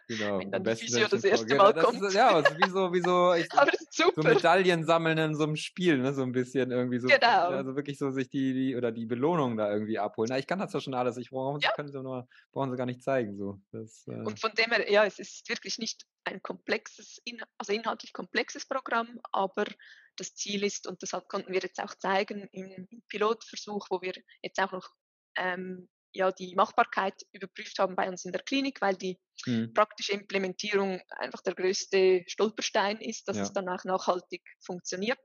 A: Genau.
C: wenn dann die Physio das erste genau, Mal das kommt.
A: Ist, ja, also wie so, wie so, ich, <laughs> so Medaillen sammeln in so einem Spiel, ne? so ein bisschen irgendwie so. Genau. Also wirklich so sich die, die oder die Belohnung da irgendwie abholen. Na, ich kann das ja schon alles. Ich brauche ja. können sie nur, brauchen sie gar nicht zeigen. So. Das,
C: äh Und von dem her, ja, es ist wirklich nicht ein komplexes, also inhaltlich komplexes Programm, aber das Ziel ist, und das konnten wir jetzt auch zeigen im, Pilotversuch, wo wir jetzt auch noch ähm, ja, die Machbarkeit überprüft haben bei uns in der Klinik, weil die mhm. praktische Implementierung einfach der größte Stolperstein ist, dass ja. es dann auch nachhaltig funktioniert,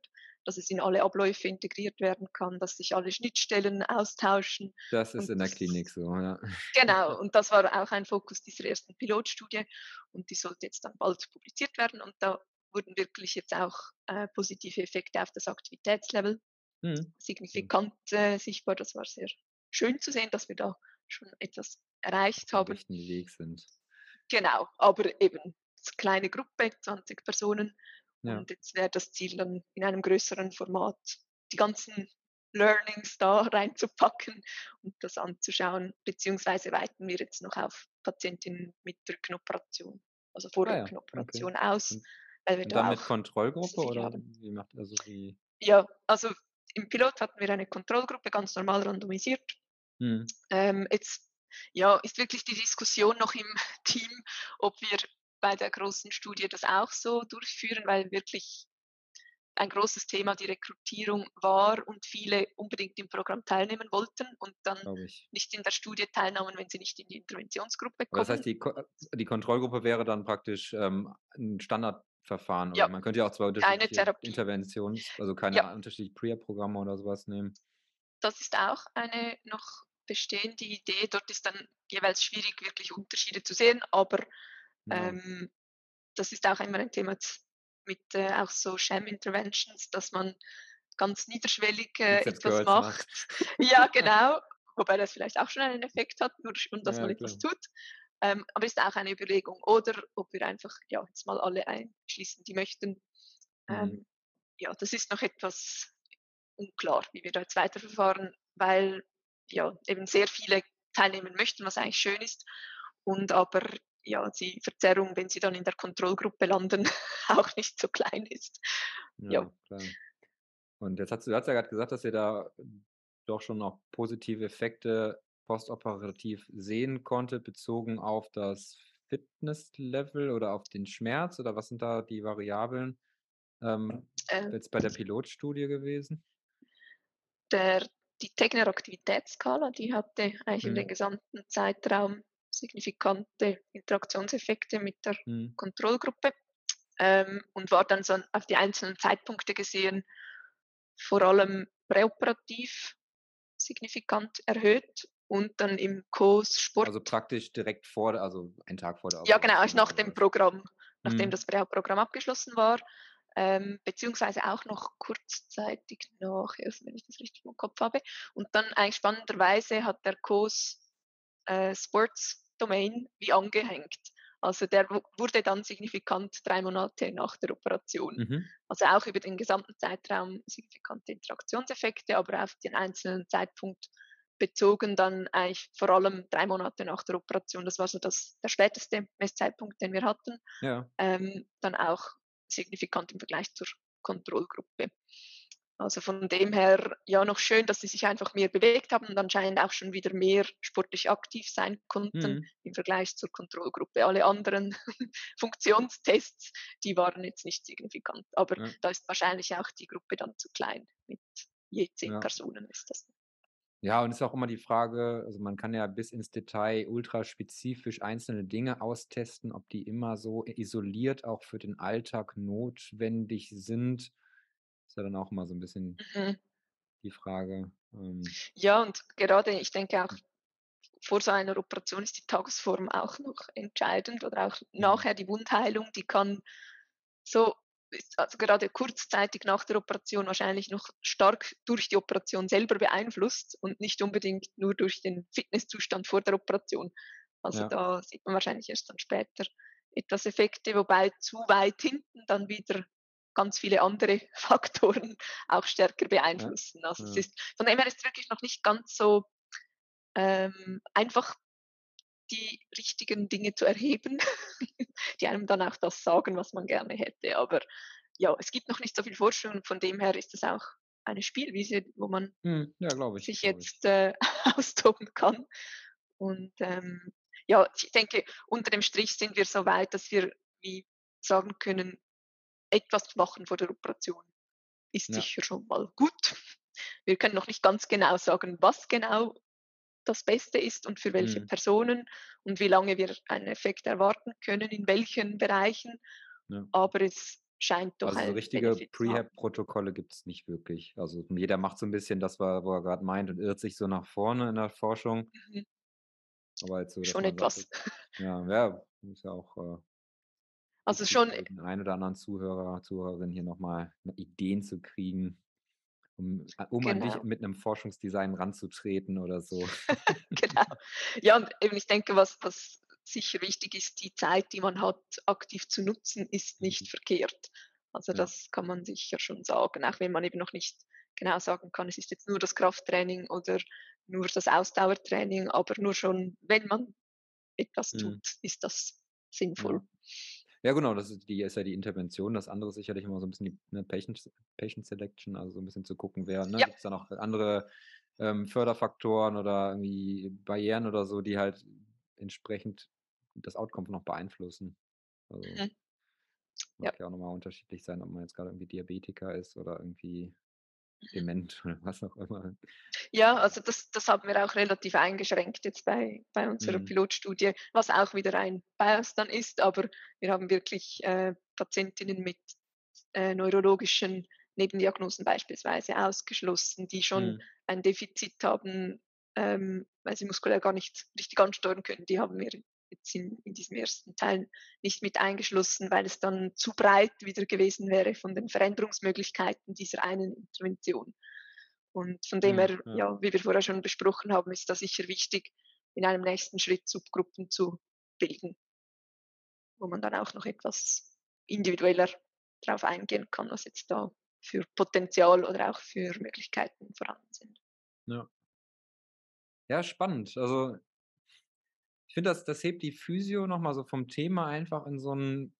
C: dass es in alle Abläufe integriert werden kann, dass sich alle Schnittstellen austauschen.
A: Das ist in der Klinik so, ja.
C: Genau, <laughs> und das war auch ein Fokus dieser ersten Pilotstudie und die sollte jetzt dann bald publiziert werden und da wurden wirklich jetzt auch äh, positive Effekte auf das Aktivitätslevel mhm. signifikant äh, sichtbar. Das war sehr schön zu sehen, dass wir da schon etwas erreicht haben.
A: Auf Weg sind.
C: Genau, aber eben kleine Gruppe, 20 Personen. Ja. Und jetzt wäre das Ziel dann in einem größeren Format die ganzen Learnings da <laughs> reinzupacken und das anzuschauen, beziehungsweise weiten wir jetzt noch auf Patientinnen mit Rückenoperation, also vor ah, Rückenoperation ja. aus. Und
A: weil wir Und da dann mit Kontrollgruppe oder haben. wie macht also wie?
C: Ja, also im Pilot hatten wir eine Kontrollgruppe ganz normal randomisiert. Hm. Ähm, jetzt ja, ist wirklich die Diskussion noch im <laughs> Team, ob wir bei der großen Studie das auch so durchführen, weil wirklich ein großes Thema die Rekrutierung war und viele unbedingt im Programm teilnehmen wollten und dann nicht in der Studie teilnahmen, wenn sie nicht in die Interventionsgruppe kommen.
A: das heißt, die, die Kontrollgruppe wäre dann praktisch ähm, ein Standard Verfahren. Ja. Oder man könnte ja auch zwei unterschiedliche Interventions-, also keine ja. unterschiedlichen PRIA-Programme oder sowas nehmen.
C: Das ist auch eine noch bestehende Idee. Dort ist dann jeweils schwierig, wirklich Unterschiede zu sehen, aber ja. ähm, das ist auch immer ein Thema mit äh, auch so Sham-Interventions, dass man ganz niederschwellig äh, etwas macht. <laughs> ja, <laughs> genau. Wobei das vielleicht auch schon einen Effekt hat, nur und dass ja, man klar. etwas tut. Ähm, aber ist auch eine Überlegung. Oder ob wir einfach ja, jetzt mal alle einschließen, die möchten. Ähm, mhm. Ja, das ist noch etwas unklar, wie wir da jetzt weiterverfahren, weil ja eben sehr viele teilnehmen möchten, was eigentlich schön ist. Und aber ja, die Verzerrung, wenn sie dann in der Kontrollgruppe landen, <laughs> auch nicht so klein ist. Ja, ja. klar.
A: Und jetzt hast du, du hast ja gerade gesagt, dass ihr da doch schon noch positive Effekte postoperativ sehen konnte, bezogen auf das Fitnesslevel oder auf den Schmerz oder was sind da die Variablen ähm, äh, jetzt bei der Pilotstudie gewesen?
C: Der, die Tegner Aktivitätsskala, die hatte eigentlich mhm. in den gesamten Zeitraum signifikante Interaktionseffekte mit der mhm. Kontrollgruppe ähm, und war dann so auf die einzelnen Zeitpunkte gesehen vor allem präoperativ signifikant erhöht und dann im Kurs Sport.
A: Also praktisch direkt vor, also einen Tag vor der
C: Operation. Ja, genau, also nach dem Programm, nachdem mhm. das Programm abgeschlossen war, ähm, beziehungsweise auch noch kurzzeitig nachher, wenn ich das richtig im Kopf habe. Und dann eigentlich spannenderweise hat der Kurs äh, Sports Domain wie angehängt. Also der wurde dann signifikant drei Monate nach der Operation. Mhm. Also auch über den gesamten Zeitraum signifikante Interaktionseffekte, aber auf den einzelnen Zeitpunkt bezogen dann eigentlich vor allem drei Monate nach der Operation. Das war so das, der späteste Messzeitpunkt, den wir hatten. Ja. Ähm, dann auch signifikant im Vergleich zur Kontrollgruppe. Also von dem her, ja, noch schön, dass sie sich einfach mehr bewegt haben und anscheinend auch schon wieder mehr sportlich aktiv sein konnten mhm. im Vergleich zur Kontrollgruppe. Alle anderen <laughs> Funktionstests, die waren jetzt nicht signifikant. Aber ja. da ist wahrscheinlich auch die Gruppe dann zu klein. Mit je zehn ja. Personen ist das.
A: Ja, und es ist auch immer die Frage, also man kann ja bis ins Detail ultraspezifisch einzelne Dinge austesten, ob die immer so isoliert auch für den Alltag notwendig sind ist ja dann auch immer so ein bisschen mhm. die Frage.
C: Ähm, ja, und gerade, ich denke auch, vor so einer Operation ist die Tagesform auch noch entscheidend oder auch mhm. nachher die Wundheilung, die kann so, also gerade kurzzeitig nach der Operation wahrscheinlich noch stark durch die Operation selber beeinflusst und nicht unbedingt nur durch den Fitnesszustand vor der Operation. Also ja. da sieht man wahrscheinlich erst dann später etwas Effekte, wobei zu weit hinten dann wieder ganz viele andere <laughs> Faktoren auch stärker beeinflussen. Ja. Also es ist, von dem her ist es wirklich noch nicht ganz so ähm, einfach, die richtigen Dinge zu erheben, <laughs> die einem dann auch das sagen, was man gerne hätte. Aber ja, es gibt noch nicht so viel Forschung und von dem her ist es auch eine Spielwiese, wo man
A: hm, ja, ich,
C: sich jetzt äh, <laughs> austoben kann. Und ähm, ja, ich denke, unter dem Strich sind wir so weit, dass wir wie sagen können, etwas machen vor der Operation ist ja. sicher schon mal gut. Wir können noch nicht ganz genau sagen, was genau das Beste ist und für welche mhm. Personen und wie lange wir einen Effekt erwarten können, in welchen Bereichen. Ja. Aber es scheint doch.
A: Also so richtige Prehab-Protokolle gibt es nicht wirklich. Also jeder macht so ein bisschen das, wo er gerade meint und irrt sich so nach vorne in der Forschung. Mhm.
C: Aber jetzt so, Schon etwas. Sagt, <laughs>
A: ja, ja, ist ja auch äh,
C: also schon.
A: Den einen oder anderen Zuhörer, Zuhörerin hier nochmal Ideen zu kriegen, um, äh, um genau. an dich genau. mit einem Forschungsdesign ranzutreten oder so. <laughs> <laughs>
C: genau. Ja, und eben ich denke, was, was sicher wichtig ist, die Zeit, die man hat, aktiv zu nutzen, ist nicht mhm. verkehrt. Also ja. das kann man sicher schon sagen, auch wenn man eben noch nicht genau sagen kann, es ist jetzt nur das Krafttraining oder nur das Ausdauertraining, aber nur schon, wenn man etwas mhm. tut, ist das sinnvoll. Ja.
A: Ja, genau, das ist, die, ist ja die Intervention. Das andere ist sicherlich immer so ein bisschen die ne, Patient, Patient Selection, also so ein bisschen zu gucken, wer, ne, ja. gibt es da noch andere ähm, Förderfaktoren oder irgendwie Barrieren oder so, die halt entsprechend das Outcome noch beeinflussen. Also mhm. mag ja. ja auch nochmal unterschiedlich sein, ob man jetzt gerade irgendwie Diabetiker ist oder irgendwie dement oder was auch immer.
C: Ja, also das, das haben wir auch relativ eingeschränkt jetzt bei, bei unserer mhm. Pilotstudie, was auch wieder ein Bias dann ist, aber wir haben wirklich äh, Patientinnen mit äh, neurologischen Nebendiagnosen beispielsweise ausgeschlossen, die schon mhm. ein Defizit haben, ähm, weil sie muskulär gar nicht richtig ansteuern können. Die haben wir jetzt in, in diesem ersten Teil nicht mit eingeschlossen, weil es dann zu breit wieder gewesen wäre von den Veränderungsmöglichkeiten dieser einen Intervention. Und von dem her, ja. ja, wie wir vorher schon besprochen haben, ist da sicher wichtig, in einem nächsten Schritt Subgruppen zu bilden, wo man dann auch noch etwas individueller darauf eingehen kann, was jetzt da für Potenzial oder auch für Möglichkeiten vorhanden sind.
A: Ja. Ja, spannend. Also ich finde, das, das hebt die Physio nochmal so vom Thema einfach in so einen,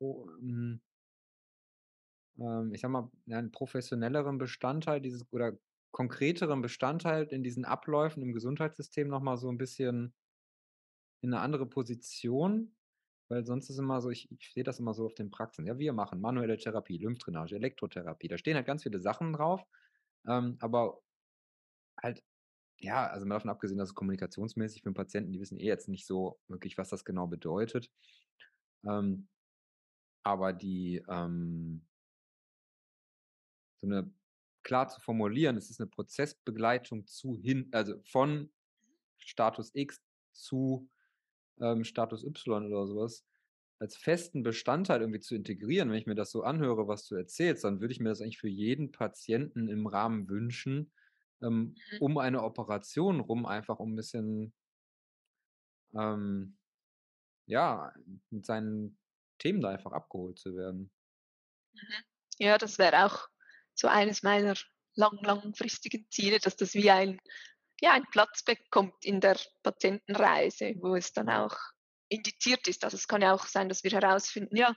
A: oh, ähm, ähm, ich sag mal, einen professionelleren Bestandteil dieses oder konkreteren Bestandteil in diesen Abläufen im Gesundheitssystem nochmal so ein bisschen in eine andere Position, weil sonst ist immer so, ich, ich sehe das immer so auf den Praxen. Ja, wir machen manuelle Therapie, Lymphdrainage, Elektrotherapie. Da stehen halt ganz viele Sachen drauf, ähm, aber halt ja, also mal davon abgesehen, dass es kommunikationsmäßig für den Patienten, die wissen eh jetzt nicht so wirklich, was das genau bedeutet. Ähm, aber die, ähm, so eine klar zu formulieren, es ist eine Prozessbegleitung zu hin, also von Status X zu ähm, Status Y oder sowas, als festen Bestandteil irgendwie zu integrieren, wenn ich mir das so anhöre, was du erzählst, dann würde ich mir das eigentlich für jeden Patienten im Rahmen wünschen, ähm, mhm. um eine Operation rum, einfach um ein bisschen, ähm, ja, mit seinen Themen da einfach abgeholt zu werden.
C: Mhm. Ja, das wäre auch so eines meiner lang, langfristigen Ziele, dass das wie ein, ja, ein Platz bekommt in der Patientenreise, wo es dann auch indiziert ist. Also es kann ja auch sein, dass wir herausfinden, ja,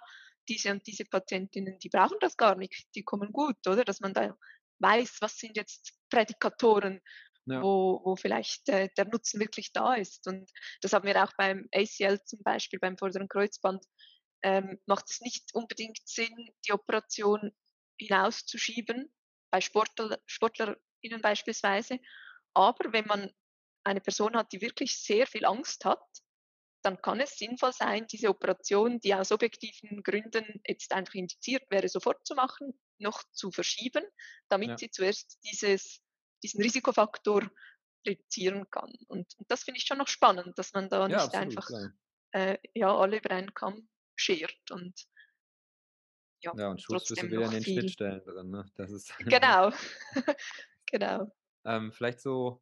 C: diese und diese Patientinnen, die brauchen das gar nicht, die kommen gut, oder? Dass man da weiß, was sind jetzt Prädikatoren, ja. wo, wo vielleicht äh, der Nutzen wirklich da ist. Und das haben wir auch beim ACL zum Beispiel, beim vorderen Kreuzband, ähm, macht es nicht unbedingt Sinn, die Operation hinauszuschieben, bei Sportler, SportlerInnen beispielsweise. Aber wenn man eine Person hat, die wirklich sehr viel Angst hat, dann kann es sinnvoll sein, diese Operation, die aus objektiven Gründen jetzt einfach indiziert wäre, sofort zu machen, noch zu verschieben, damit ja. sie zuerst dieses, diesen Risikofaktor reduzieren kann. Und, und das finde ich schon noch spannend, dass man da ja, nicht absolut, einfach äh, ja, alle über einen Kamm schert und
A: ja, ja und Schutzschlüssel wieder in den viel... Schnittstellen drin. Ne? Das ist <laughs>
C: genau, <laughs> <laughs> genau.
A: Ähm, vielleicht so,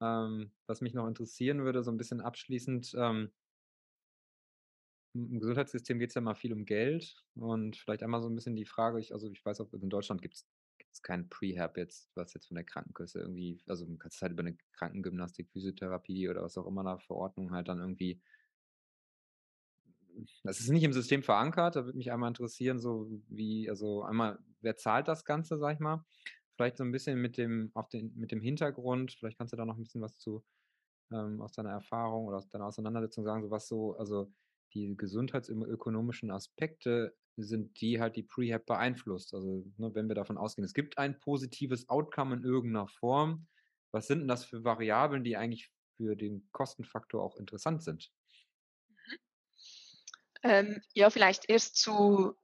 A: ähm, was mich noch interessieren würde, so ein bisschen abschließend, ähm, im Gesundheitssystem geht es ja mal viel um Geld und vielleicht einmal so ein bisschen die Frage, ich, also ich weiß auch, in Deutschland gibt es kein Prehab jetzt, was jetzt von der Krankenkasse irgendwie, also man kann es halt über eine Krankengymnastik, Physiotherapie oder was auch immer da Verordnung halt dann irgendwie, das ist nicht im System verankert, da würde mich einmal interessieren, so wie, also einmal, wer zahlt das Ganze, sag ich mal, vielleicht so ein bisschen mit dem, auf den, mit dem Hintergrund, vielleicht kannst du da noch ein bisschen was zu, ähm, aus deiner Erfahrung oder aus deiner Auseinandersetzung sagen, so was so, also die gesundheitsökonomischen Aspekte sind die halt die Prehab beeinflusst. Also ne, wenn wir davon ausgehen, es gibt ein positives Outcome in irgendeiner Form, was sind denn das für Variablen, die eigentlich für den Kostenfaktor auch interessant sind?
C: Mhm. Ähm, ja, vielleicht erst zu,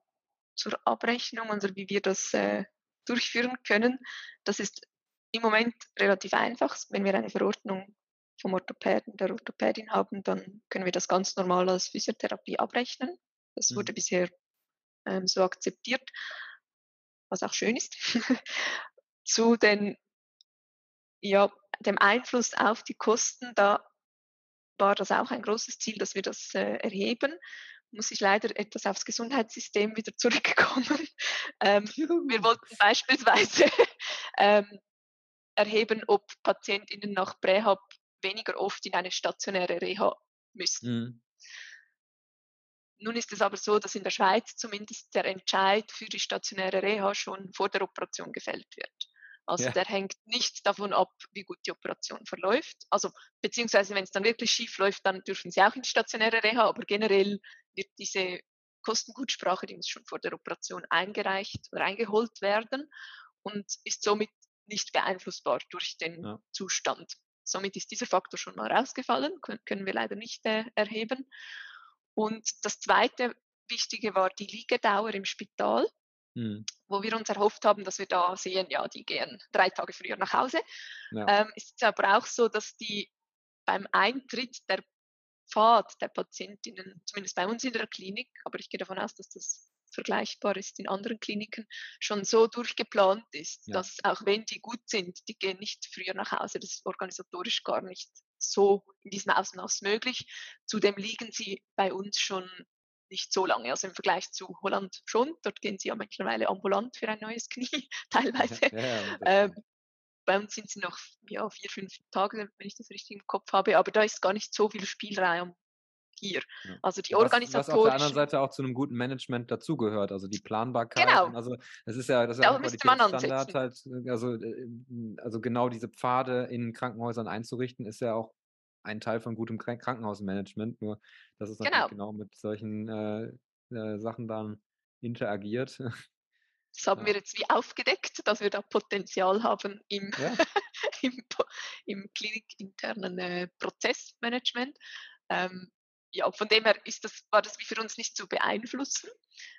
C: zur Abrechnung, also wie wir das äh, durchführen können. Das ist im Moment relativ einfach, wenn wir eine Verordnung vom Orthopäden, der Orthopädin haben, dann können wir das ganz normal als Physiotherapie abrechnen. Das wurde mhm. bisher ähm, so akzeptiert, was auch schön ist. <laughs> Zu den, ja, dem Einfluss auf die Kosten, da war das auch ein großes Ziel, dass wir das äh, erheben. Muss ich leider etwas aufs Gesundheitssystem wieder zurückkommen. <laughs> Ähm, wir wollten beispielsweise <laughs> ähm, erheben, ob PatientInnen nach Prähab weniger oft in eine stationäre Reha müssen. Mhm. Nun ist es aber so, dass in der Schweiz zumindest der Entscheid für die stationäre Reha schon vor der Operation gefällt wird. Also ja. der hängt nicht davon ab, wie gut die Operation verläuft. Also beziehungsweise wenn es dann wirklich schief läuft, dann dürfen sie auch in die stationäre Reha, aber generell wird diese Kostengutsprache, die muss schon vor der Operation eingereicht oder eingeholt werden und ist somit nicht beeinflussbar durch den ja. Zustand. Somit ist dieser Faktor schon mal rausgefallen, können wir leider nicht äh, erheben. Und das zweite Wichtige war die Liegedauer im Spital, mhm. wo wir uns erhofft haben, dass wir da sehen, ja, die gehen drei Tage früher nach Hause. Ja. Ähm, ist aber auch so, dass die beim Eintritt der Pfad der Patientinnen, zumindest bei uns in der Klinik, aber ich gehe davon aus, dass das vergleichbar ist in anderen Kliniken, schon so durchgeplant ist, ja. dass auch wenn die gut sind, die gehen nicht früher nach Hause. Das ist organisatorisch gar nicht so in diesem Ausmaß möglich. Zudem liegen sie bei uns schon nicht so lange, also im Vergleich zu Holland schon. Dort gehen sie ja mittlerweile ambulant für ein neues Knie <laughs> teilweise. Ja, ja, ähm, bei uns sind sie noch ja, vier, fünf Tage, wenn ich das richtig im Kopf habe, aber da ist gar nicht so viel Spielraum, hier. Also die Organisatoren. Was,
A: was auf der anderen Seite auch zu einem guten Management dazugehört, also die Planbarkeit. Genau. Also das ist ja, das ist ja ein Qualitätsstandard halt, also, äh, also genau diese Pfade in Krankenhäusern einzurichten, ist ja auch ein Teil von gutem Krankenhausmanagement, nur dass es natürlich genau, genau mit solchen äh, äh, Sachen dann interagiert.
C: Das haben ja. wir jetzt wie aufgedeckt, dass wir da Potenzial haben im, ja. <laughs> im, im klinikinternen äh, Prozessmanagement. Ähm, ja, von dem her ist das, war das wie für uns nicht zu beeinflussen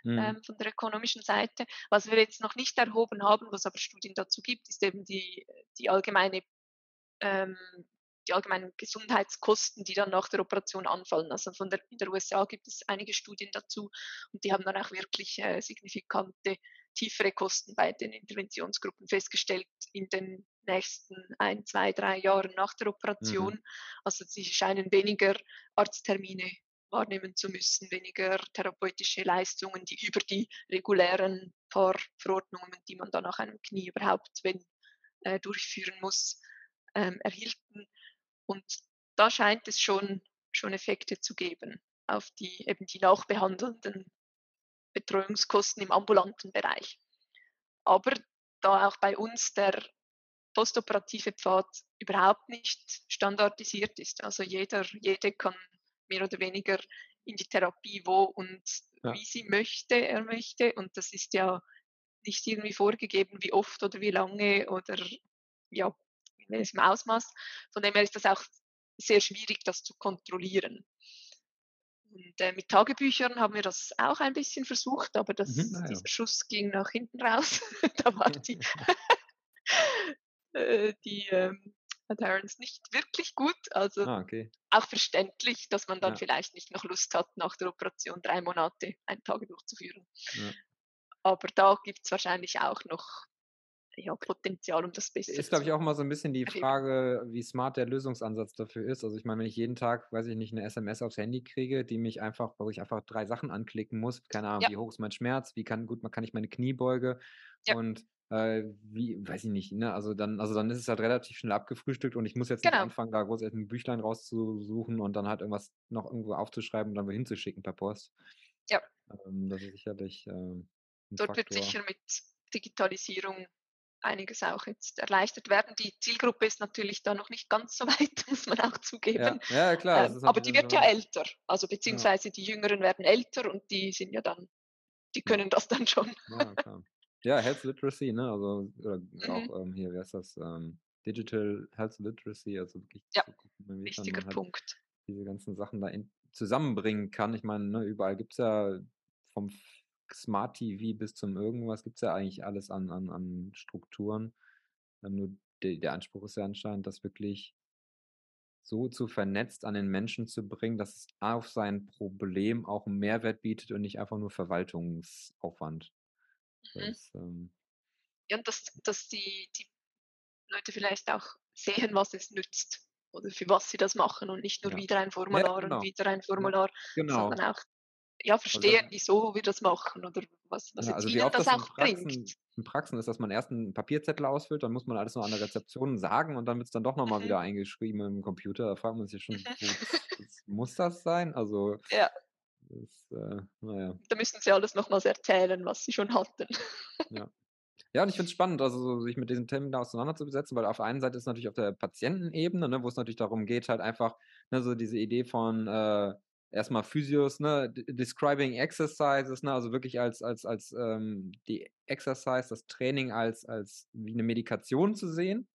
C: mhm. ähm, von der ökonomischen Seite. Was wir jetzt noch nicht erhoben haben, was aber Studien dazu gibt, ist eben die, die allgemeine ähm, die allgemeinen Gesundheitskosten, die dann nach der Operation anfallen. Also von der, in der USA gibt es einige Studien dazu und die haben dann auch wirklich äh, signifikante tiefere Kosten bei den Interventionsgruppen festgestellt in den nächsten ein, zwei, drei Jahren nach der Operation. Mhm. Also sie scheinen weniger Arzttermine wahrnehmen zu müssen, weniger therapeutische Leistungen, die über die regulären paar Verordnungen, die man dann nach einem Knie überhaupt wenn, äh, durchführen muss, ähm, erhielten. Und da scheint es schon, schon Effekte zu geben auf die eben die nachbehandelnden Betreuungskosten im ambulanten Bereich. Aber da auch bei uns der postoperative Pfad überhaupt nicht standardisiert ist. Also jeder, jede kann mehr oder weniger in die Therapie, wo und ja. wie sie möchte, er möchte. Und das ist ja nicht irgendwie vorgegeben, wie oft oder wie lange oder ja, in welchem Ausmaß. Von dem her ist das auch sehr schwierig, das zu kontrollieren. Und äh, mit Tagebüchern haben wir das auch ein bisschen versucht, aber das, mhm, ja. dieser Schuss ging nach hinten raus. <laughs> da war die, <laughs> äh, die ähm, Adherence nicht wirklich gut. Also ah, okay. auch verständlich, dass man dann ja. vielleicht nicht noch Lust hat, nach der Operation drei Monate ein Tagebuch zu führen. Ja. Aber da gibt es wahrscheinlich auch noch ja, Potenzial, um das besser
A: Ist, glaube ich, auch mal so ein bisschen die Frage, wie smart der Lösungsansatz dafür ist. Also ich meine, wenn ich jeden Tag, weiß ich nicht, eine SMS aufs Handy kriege, die mich einfach, wo ich einfach drei Sachen anklicken muss, keine Ahnung, ja. wie hoch ist mein Schmerz, wie kann, gut, kann ich meine Kniebeuge ja. und äh, wie, weiß ich nicht, ne? Also dann, also dann ist es halt relativ schnell abgefrühstückt und ich muss jetzt genau. nicht anfangen, da groß ein Büchlein rauszusuchen und dann halt irgendwas noch irgendwo aufzuschreiben und dann wohin zu schicken per Post.
C: Ja.
A: Ähm, das ist sicherlich. Äh,
C: Dort Faktor. wird sicher mit Digitalisierung einiges auch jetzt erleichtert werden. Die Zielgruppe ist natürlich da noch nicht ganz so <laughs> weit, muss man auch zugeben.
A: Ja, ja klar.
C: Ähm, aber die wird ja älter, also beziehungsweise ja. die Jüngeren werden älter und die sind ja dann, die können das dann schon.
A: Ja, klar. Ja, Health Literacy, ne? Also mhm. auch ähm, hier, wie heißt das? Ähm, Digital Health Literacy, also wirklich
C: ja, gucken, wichtiger halt Punkt.
A: diese ganzen Sachen da in, zusammenbringen kann. Ich meine, ne, überall gibt es ja vom Smart TV bis zum irgendwas gibt es ja eigentlich alles an, an, an Strukturen. Ähm, nur de, der Anspruch ist ja anscheinend, das wirklich so zu vernetzt an den Menschen zu bringen, dass es auf sein Problem auch einen Mehrwert bietet und nicht einfach nur Verwaltungsaufwand.
C: Mhm. Das, ähm, ja, und dass, dass die, die Leute vielleicht auch sehen, was es nützt oder für was sie das machen und nicht nur ja. wieder ein Formular ja, genau. und wieder ein Formular, genau. sondern auch ja, verstehen, also, wieso wir das machen oder was, was ja,
A: also ihnen das, das auch Praxen, bringt. In Praxen ist, dass man erst einen Papierzettel ausfüllt, dann muss man alles noch an der Rezeption sagen und dann wird es dann doch nochmal mhm. wieder eingeschrieben im Computer. Da fragt man sich schon, <laughs> wo, muss das sein? Also,
C: ja.
A: Das, äh, naja.
C: Da müssen sie alles nochmals erzählen, was sie schon hatten. <laughs>
A: ja. Ja, und ich finde es spannend, also sich mit diesen Themen da auseinanderzusetzen, weil auf der einen Seite ist natürlich auf der Patientenebene, ne, wo es natürlich darum geht, halt einfach ne, so diese Idee von äh, erstmal Physios, ne, describing exercises, ne, also wirklich als, als, als ähm, die Exercise, das Training als, als wie eine Medikation zu sehen.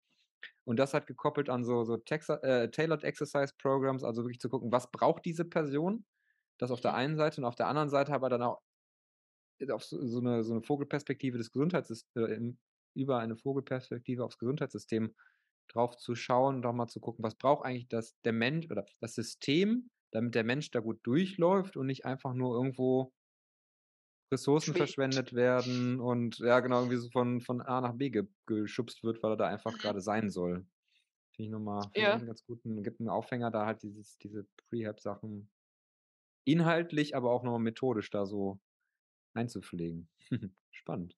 A: Und das hat gekoppelt an so, so Texa äh, Tailored Exercise Programs, also wirklich zu gucken, was braucht diese Person? Das auf der mhm. einen Seite und auf der anderen Seite aber dann auch auf so, so eine, so eine Vogelperspektive des Gesundheitssystems, äh, über eine Vogelperspektive aufs Gesundheitssystem drauf zu schauen, doch mal zu gucken, was braucht eigentlich das, der Mensch oder das System, damit der Mensch da gut durchläuft und nicht einfach nur irgendwo Ressourcen Schwebt. verschwendet werden und ja, genau, irgendwie so von, von A nach B ge geschubst wird, weil er da einfach mhm. gerade sein soll. Finde ich nochmal ja. einen ganz guten, gibt einen Aufhänger, da halt dieses, diese Prehab-Sachen inhaltlich, aber auch nochmal methodisch da so einzupflegen. <laughs> Spannend.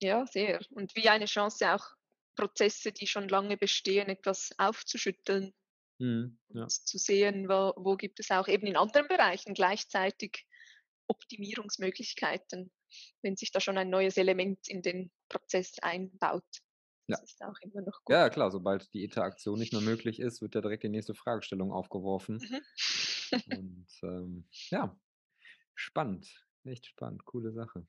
C: Ja, sehr. Und wie eine Chance auch Prozesse, die schon lange bestehen, etwas aufzuschütteln Mhm, ja. zu sehen, wo, wo gibt es auch eben in anderen Bereichen gleichzeitig Optimierungsmöglichkeiten, wenn sich da schon ein neues Element in den Prozess einbaut.
A: Das ja. ist auch immer noch gut. Ja, klar, sobald die Interaktion nicht mehr möglich ist, wird ja direkt die nächste Fragestellung aufgeworfen. Mhm. Und ähm, ja, spannend, echt spannend, coole Sache.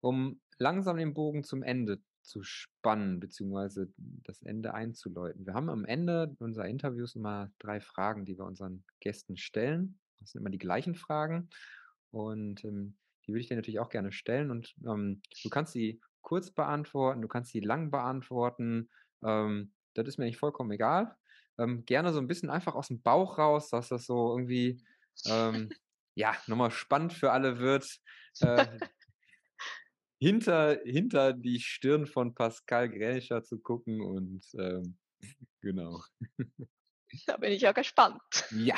A: Um langsam den Bogen zum Ende zu spannen, beziehungsweise das Ende einzuläuten. Wir haben am Ende unserer Interviews immer drei Fragen, die wir unseren Gästen stellen. Das sind immer die gleichen Fragen. Und ähm, die würde ich dir natürlich auch gerne stellen. Und ähm, du kannst sie kurz beantworten, du kannst sie lang beantworten. Ähm, das ist mir eigentlich vollkommen egal. Ähm, gerne so ein bisschen einfach aus dem Bauch raus, dass das so irgendwie <laughs> ähm, ja nochmal spannend für alle wird. Äh, hinter, hinter die Stirn von Pascal Gränischer zu gucken und ähm, <laughs> genau.
C: Da bin ich ja gespannt.
A: Ja.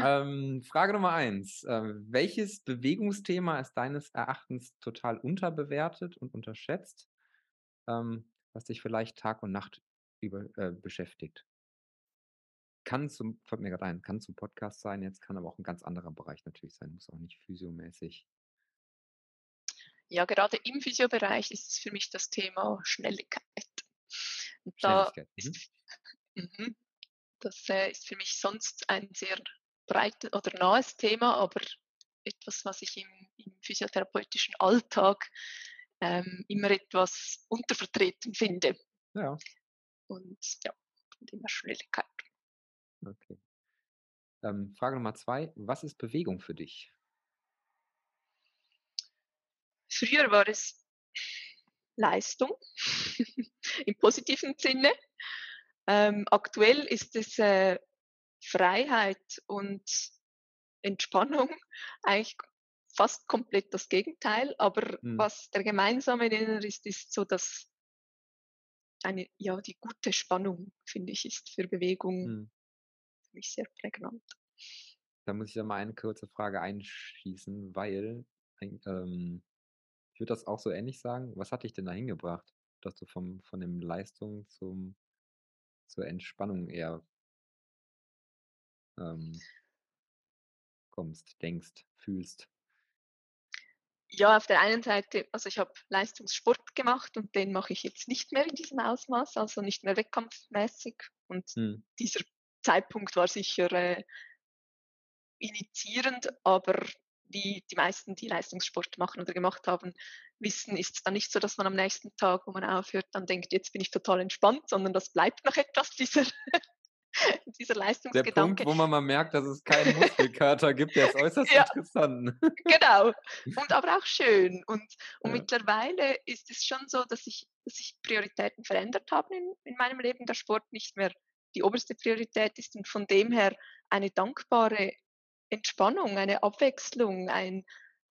A: Ähm, Frage Nummer eins. Äh, welches Bewegungsthema ist deines Erachtens total unterbewertet und unterschätzt, ähm, was dich vielleicht Tag und Nacht über, äh, beschäftigt? Kann zum, fällt mir gerade ein, kann zum Podcast sein, jetzt kann aber auch ein ganz anderer Bereich natürlich sein, muss auch nicht physiomäßig.
C: Ja, gerade im Physiobereich ist es für mich das Thema Schnelligkeit. Und da
A: Schnelligkeit. Mhm.
C: ist, <laughs> mhm, das äh, ist für mich sonst ein sehr breites oder nahes Thema, aber etwas, was ich im, im physiotherapeutischen Alltag ähm, immer etwas untervertreten finde.
A: Ja.
C: Und ja, her Schnelligkeit.
A: Okay. Ähm, Frage Nummer zwei. Was ist Bewegung für dich?
C: Früher war es Leistung <laughs> im positiven Sinne. Ähm, aktuell ist es äh, Freiheit und Entspannung, <laughs> eigentlich fast komplett das Gegenteil. Aber mhm. was der gemeinsame Nenner ist, ist so, dass eine, ja, die gute Spannung, finde ich, ist für Bewegung mhm. für mich sehr prägnant.
A: Da muss ich ja mal eine kurze Frage einschießen, weil ähm, ich würde das auch so ähnlich sagen. Was hat dich denn da hingebracht, dass du vom, von dem Leistung zum, zur Entspannung eher ähm, kommst, denkst, fühlst?
C: Ja, auf der einen Seite, also ich habe Leistungssport gemacht und den mache ich jetzt nicht mehr in diesem Ausmaß, also nicht mehr wettkampfmäßig. Und hm. dieser Zeitpunkt war sicher äh, initiierend, aber wie die meisten, die Leistungssport machen oder gemacht haben, wissen, ist es dann nicht so, dass man am nächsten Tag, wo man aufhört, dann denkt, jetzt bin ich total entspannt, sondern das bleibt noch <laughs> etwas, dieser, dieser Leistungsgedanke.
A: Der Punkt, wo man mal merkt, dass es keinen Muskelkater gibt, der ist <laughs> äußerst ja, interessant.
C: genau. Und aber auch schön. Und, und ja. mittlerweile ist es schon so, dass ich, dass ich Prioritäten verändert habe in, in meinem Leben, der Sport nicht mehr die oberste Priorität ist und von dem her eine dankbare Entspannung, eine Abwechslung, ein,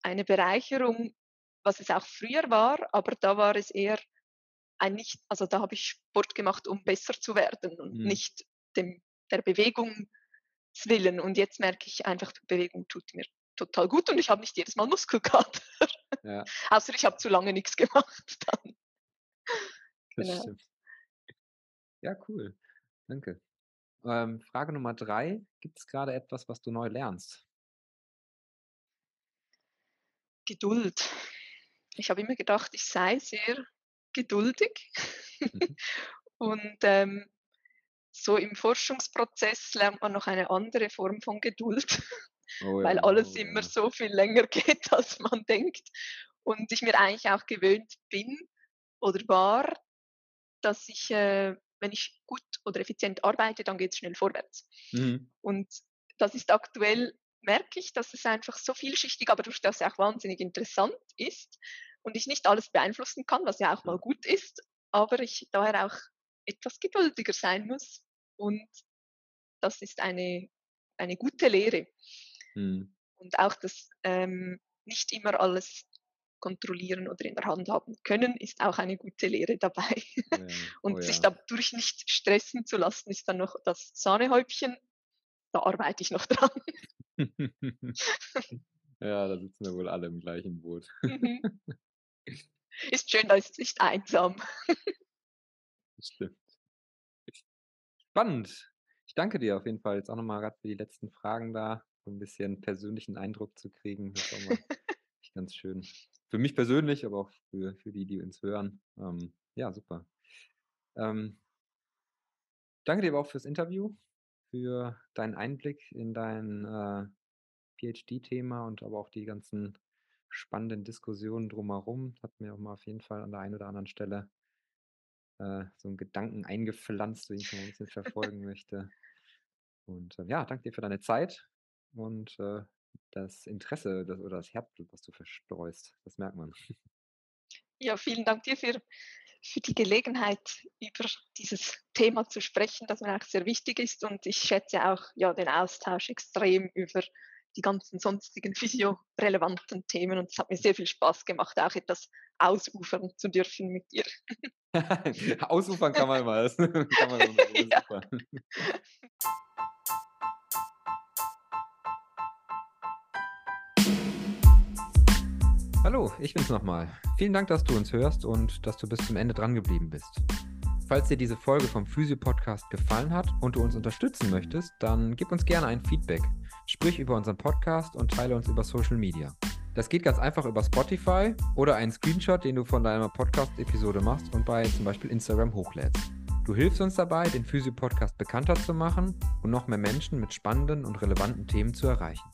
C: eine Bereicherung, was es auch früher war, aber da war es eher ein nicht, also da habe ich Sport gemacht, um besser zu werden und mhm. nicht dem, der Bewegung willen. Und jetzt merke ich einfach, Bewegung tut mir total gut und ich habe nicht jedes Mal Muskelkater. Ja. <laughs> Außer ich habe zu lange nichts gemacht dann.
A: Das genau. stimmt. Ja, cool. Danke. Ähm, Frage Nummer drei. Gibt es gerade etwas, was du neu lernst?
C: Geduld. Ich habe immer gedacht, ich sei sehr geduldig. Mhm. <laughs> Und ähm, so im Forschungsprozess lernt man noch eine andere Form von Geduld, oh <laughs> ja, weil alles oh immer so viel länger <laughs> geht, als man denkt. Und ich mir eigentlich auch gewöhnt bin oder war, dass ich äh, wenn ich gut oder effizient arbeite, dann geht es schnell vorwärts. Mhm. Und das ist aktuell, merke ich, dass es einfach so vielschichtig, aber durch das auch wahnsinnig interessant ist und ich nicht alles beeinflussen kann, was ja auch mal gut ist, aber ich daher auch etwas geduldiger sein muss. Und das ist eine, eine gute Lehre. Mhm. Und auch das ähm, nicht immer alles kontrollieren oder in der Hand haben können, ist auch eine gute Lehre dabei. Ja. <laughs> Und oh, ja. sich dadurch nicht stressen zu lassen, ist dann noch das Sahnehäubchen. Da arbeite ich noch dran. <laughs>
A: ja, da sitzen wir wohl alle im gleichen Boot.
C: Mhm. <laughs> Ist schön, da ist nicht einsam.
A: Stimmt. Spannend. Ich danke dir auf jeden Fall jetzt auch nochmal gerade für die letzten Fragen da, um ein bisschen persönlichen Eindruck zu kriegen. Das ist auch mal ganz schön für mich persönlich, aber auch für, für die, die uns hören. Ähm, ja, super. Ähm, danke dir aber auch fürs Interview, für deinen Einblick in dein äh, PhD-Thema und aber auch die ganzen spannenden Diskussionen drumherum. Hat mir auch mal auf jeden Fall an der einen oder anderen Stelle äh, so einen Gedanken eingepflanzt, den ich mal ein bisschen <laughs> verfolgen möchte. Und äh, ja, danke dir für deine Zeit und äh, das Interesse das, oder das Herzblut, was du verstreust. Das merkt man. <laughs>
C: Ja, vielen Dank dir für, für die Gelegenheit, über dieses Thema zu sprechen, das mir auch sehr wichtig ist. Und ich schätze auch ja, den Austausch extrem über die ganzen sonstigen <laughs> physiorelevanten Themen. Und es hat mir sehr viel Spaß gemacht, auch etwas ausufern zu dürfen mit dir. <laughs>
A: ausufern kann man immer. Das kann man immer Hallo, ich bin's nochmal. Vielen Dank, dass du uns hörst und dass du bis zum Ende dran geblieben bist. Falls dir diese Folge vom Physio-Podcast gefallen hat und du uns unterstützen möchtest, dann gib uns gerne ein Feedback. Sprich über unseren Podcast und teile uns über Social Media. Das geht ganz einfach über Spotify oder einen Screenshot, den du von deiner Podcast-Episode machst und bei zum Beispiel Instagram hochlädst. Du hilfst uns dabei, den Physio-Podcast bekannter zu machen und noch mehr Menschen mit spannenden und relevanten Themen zu erreichen.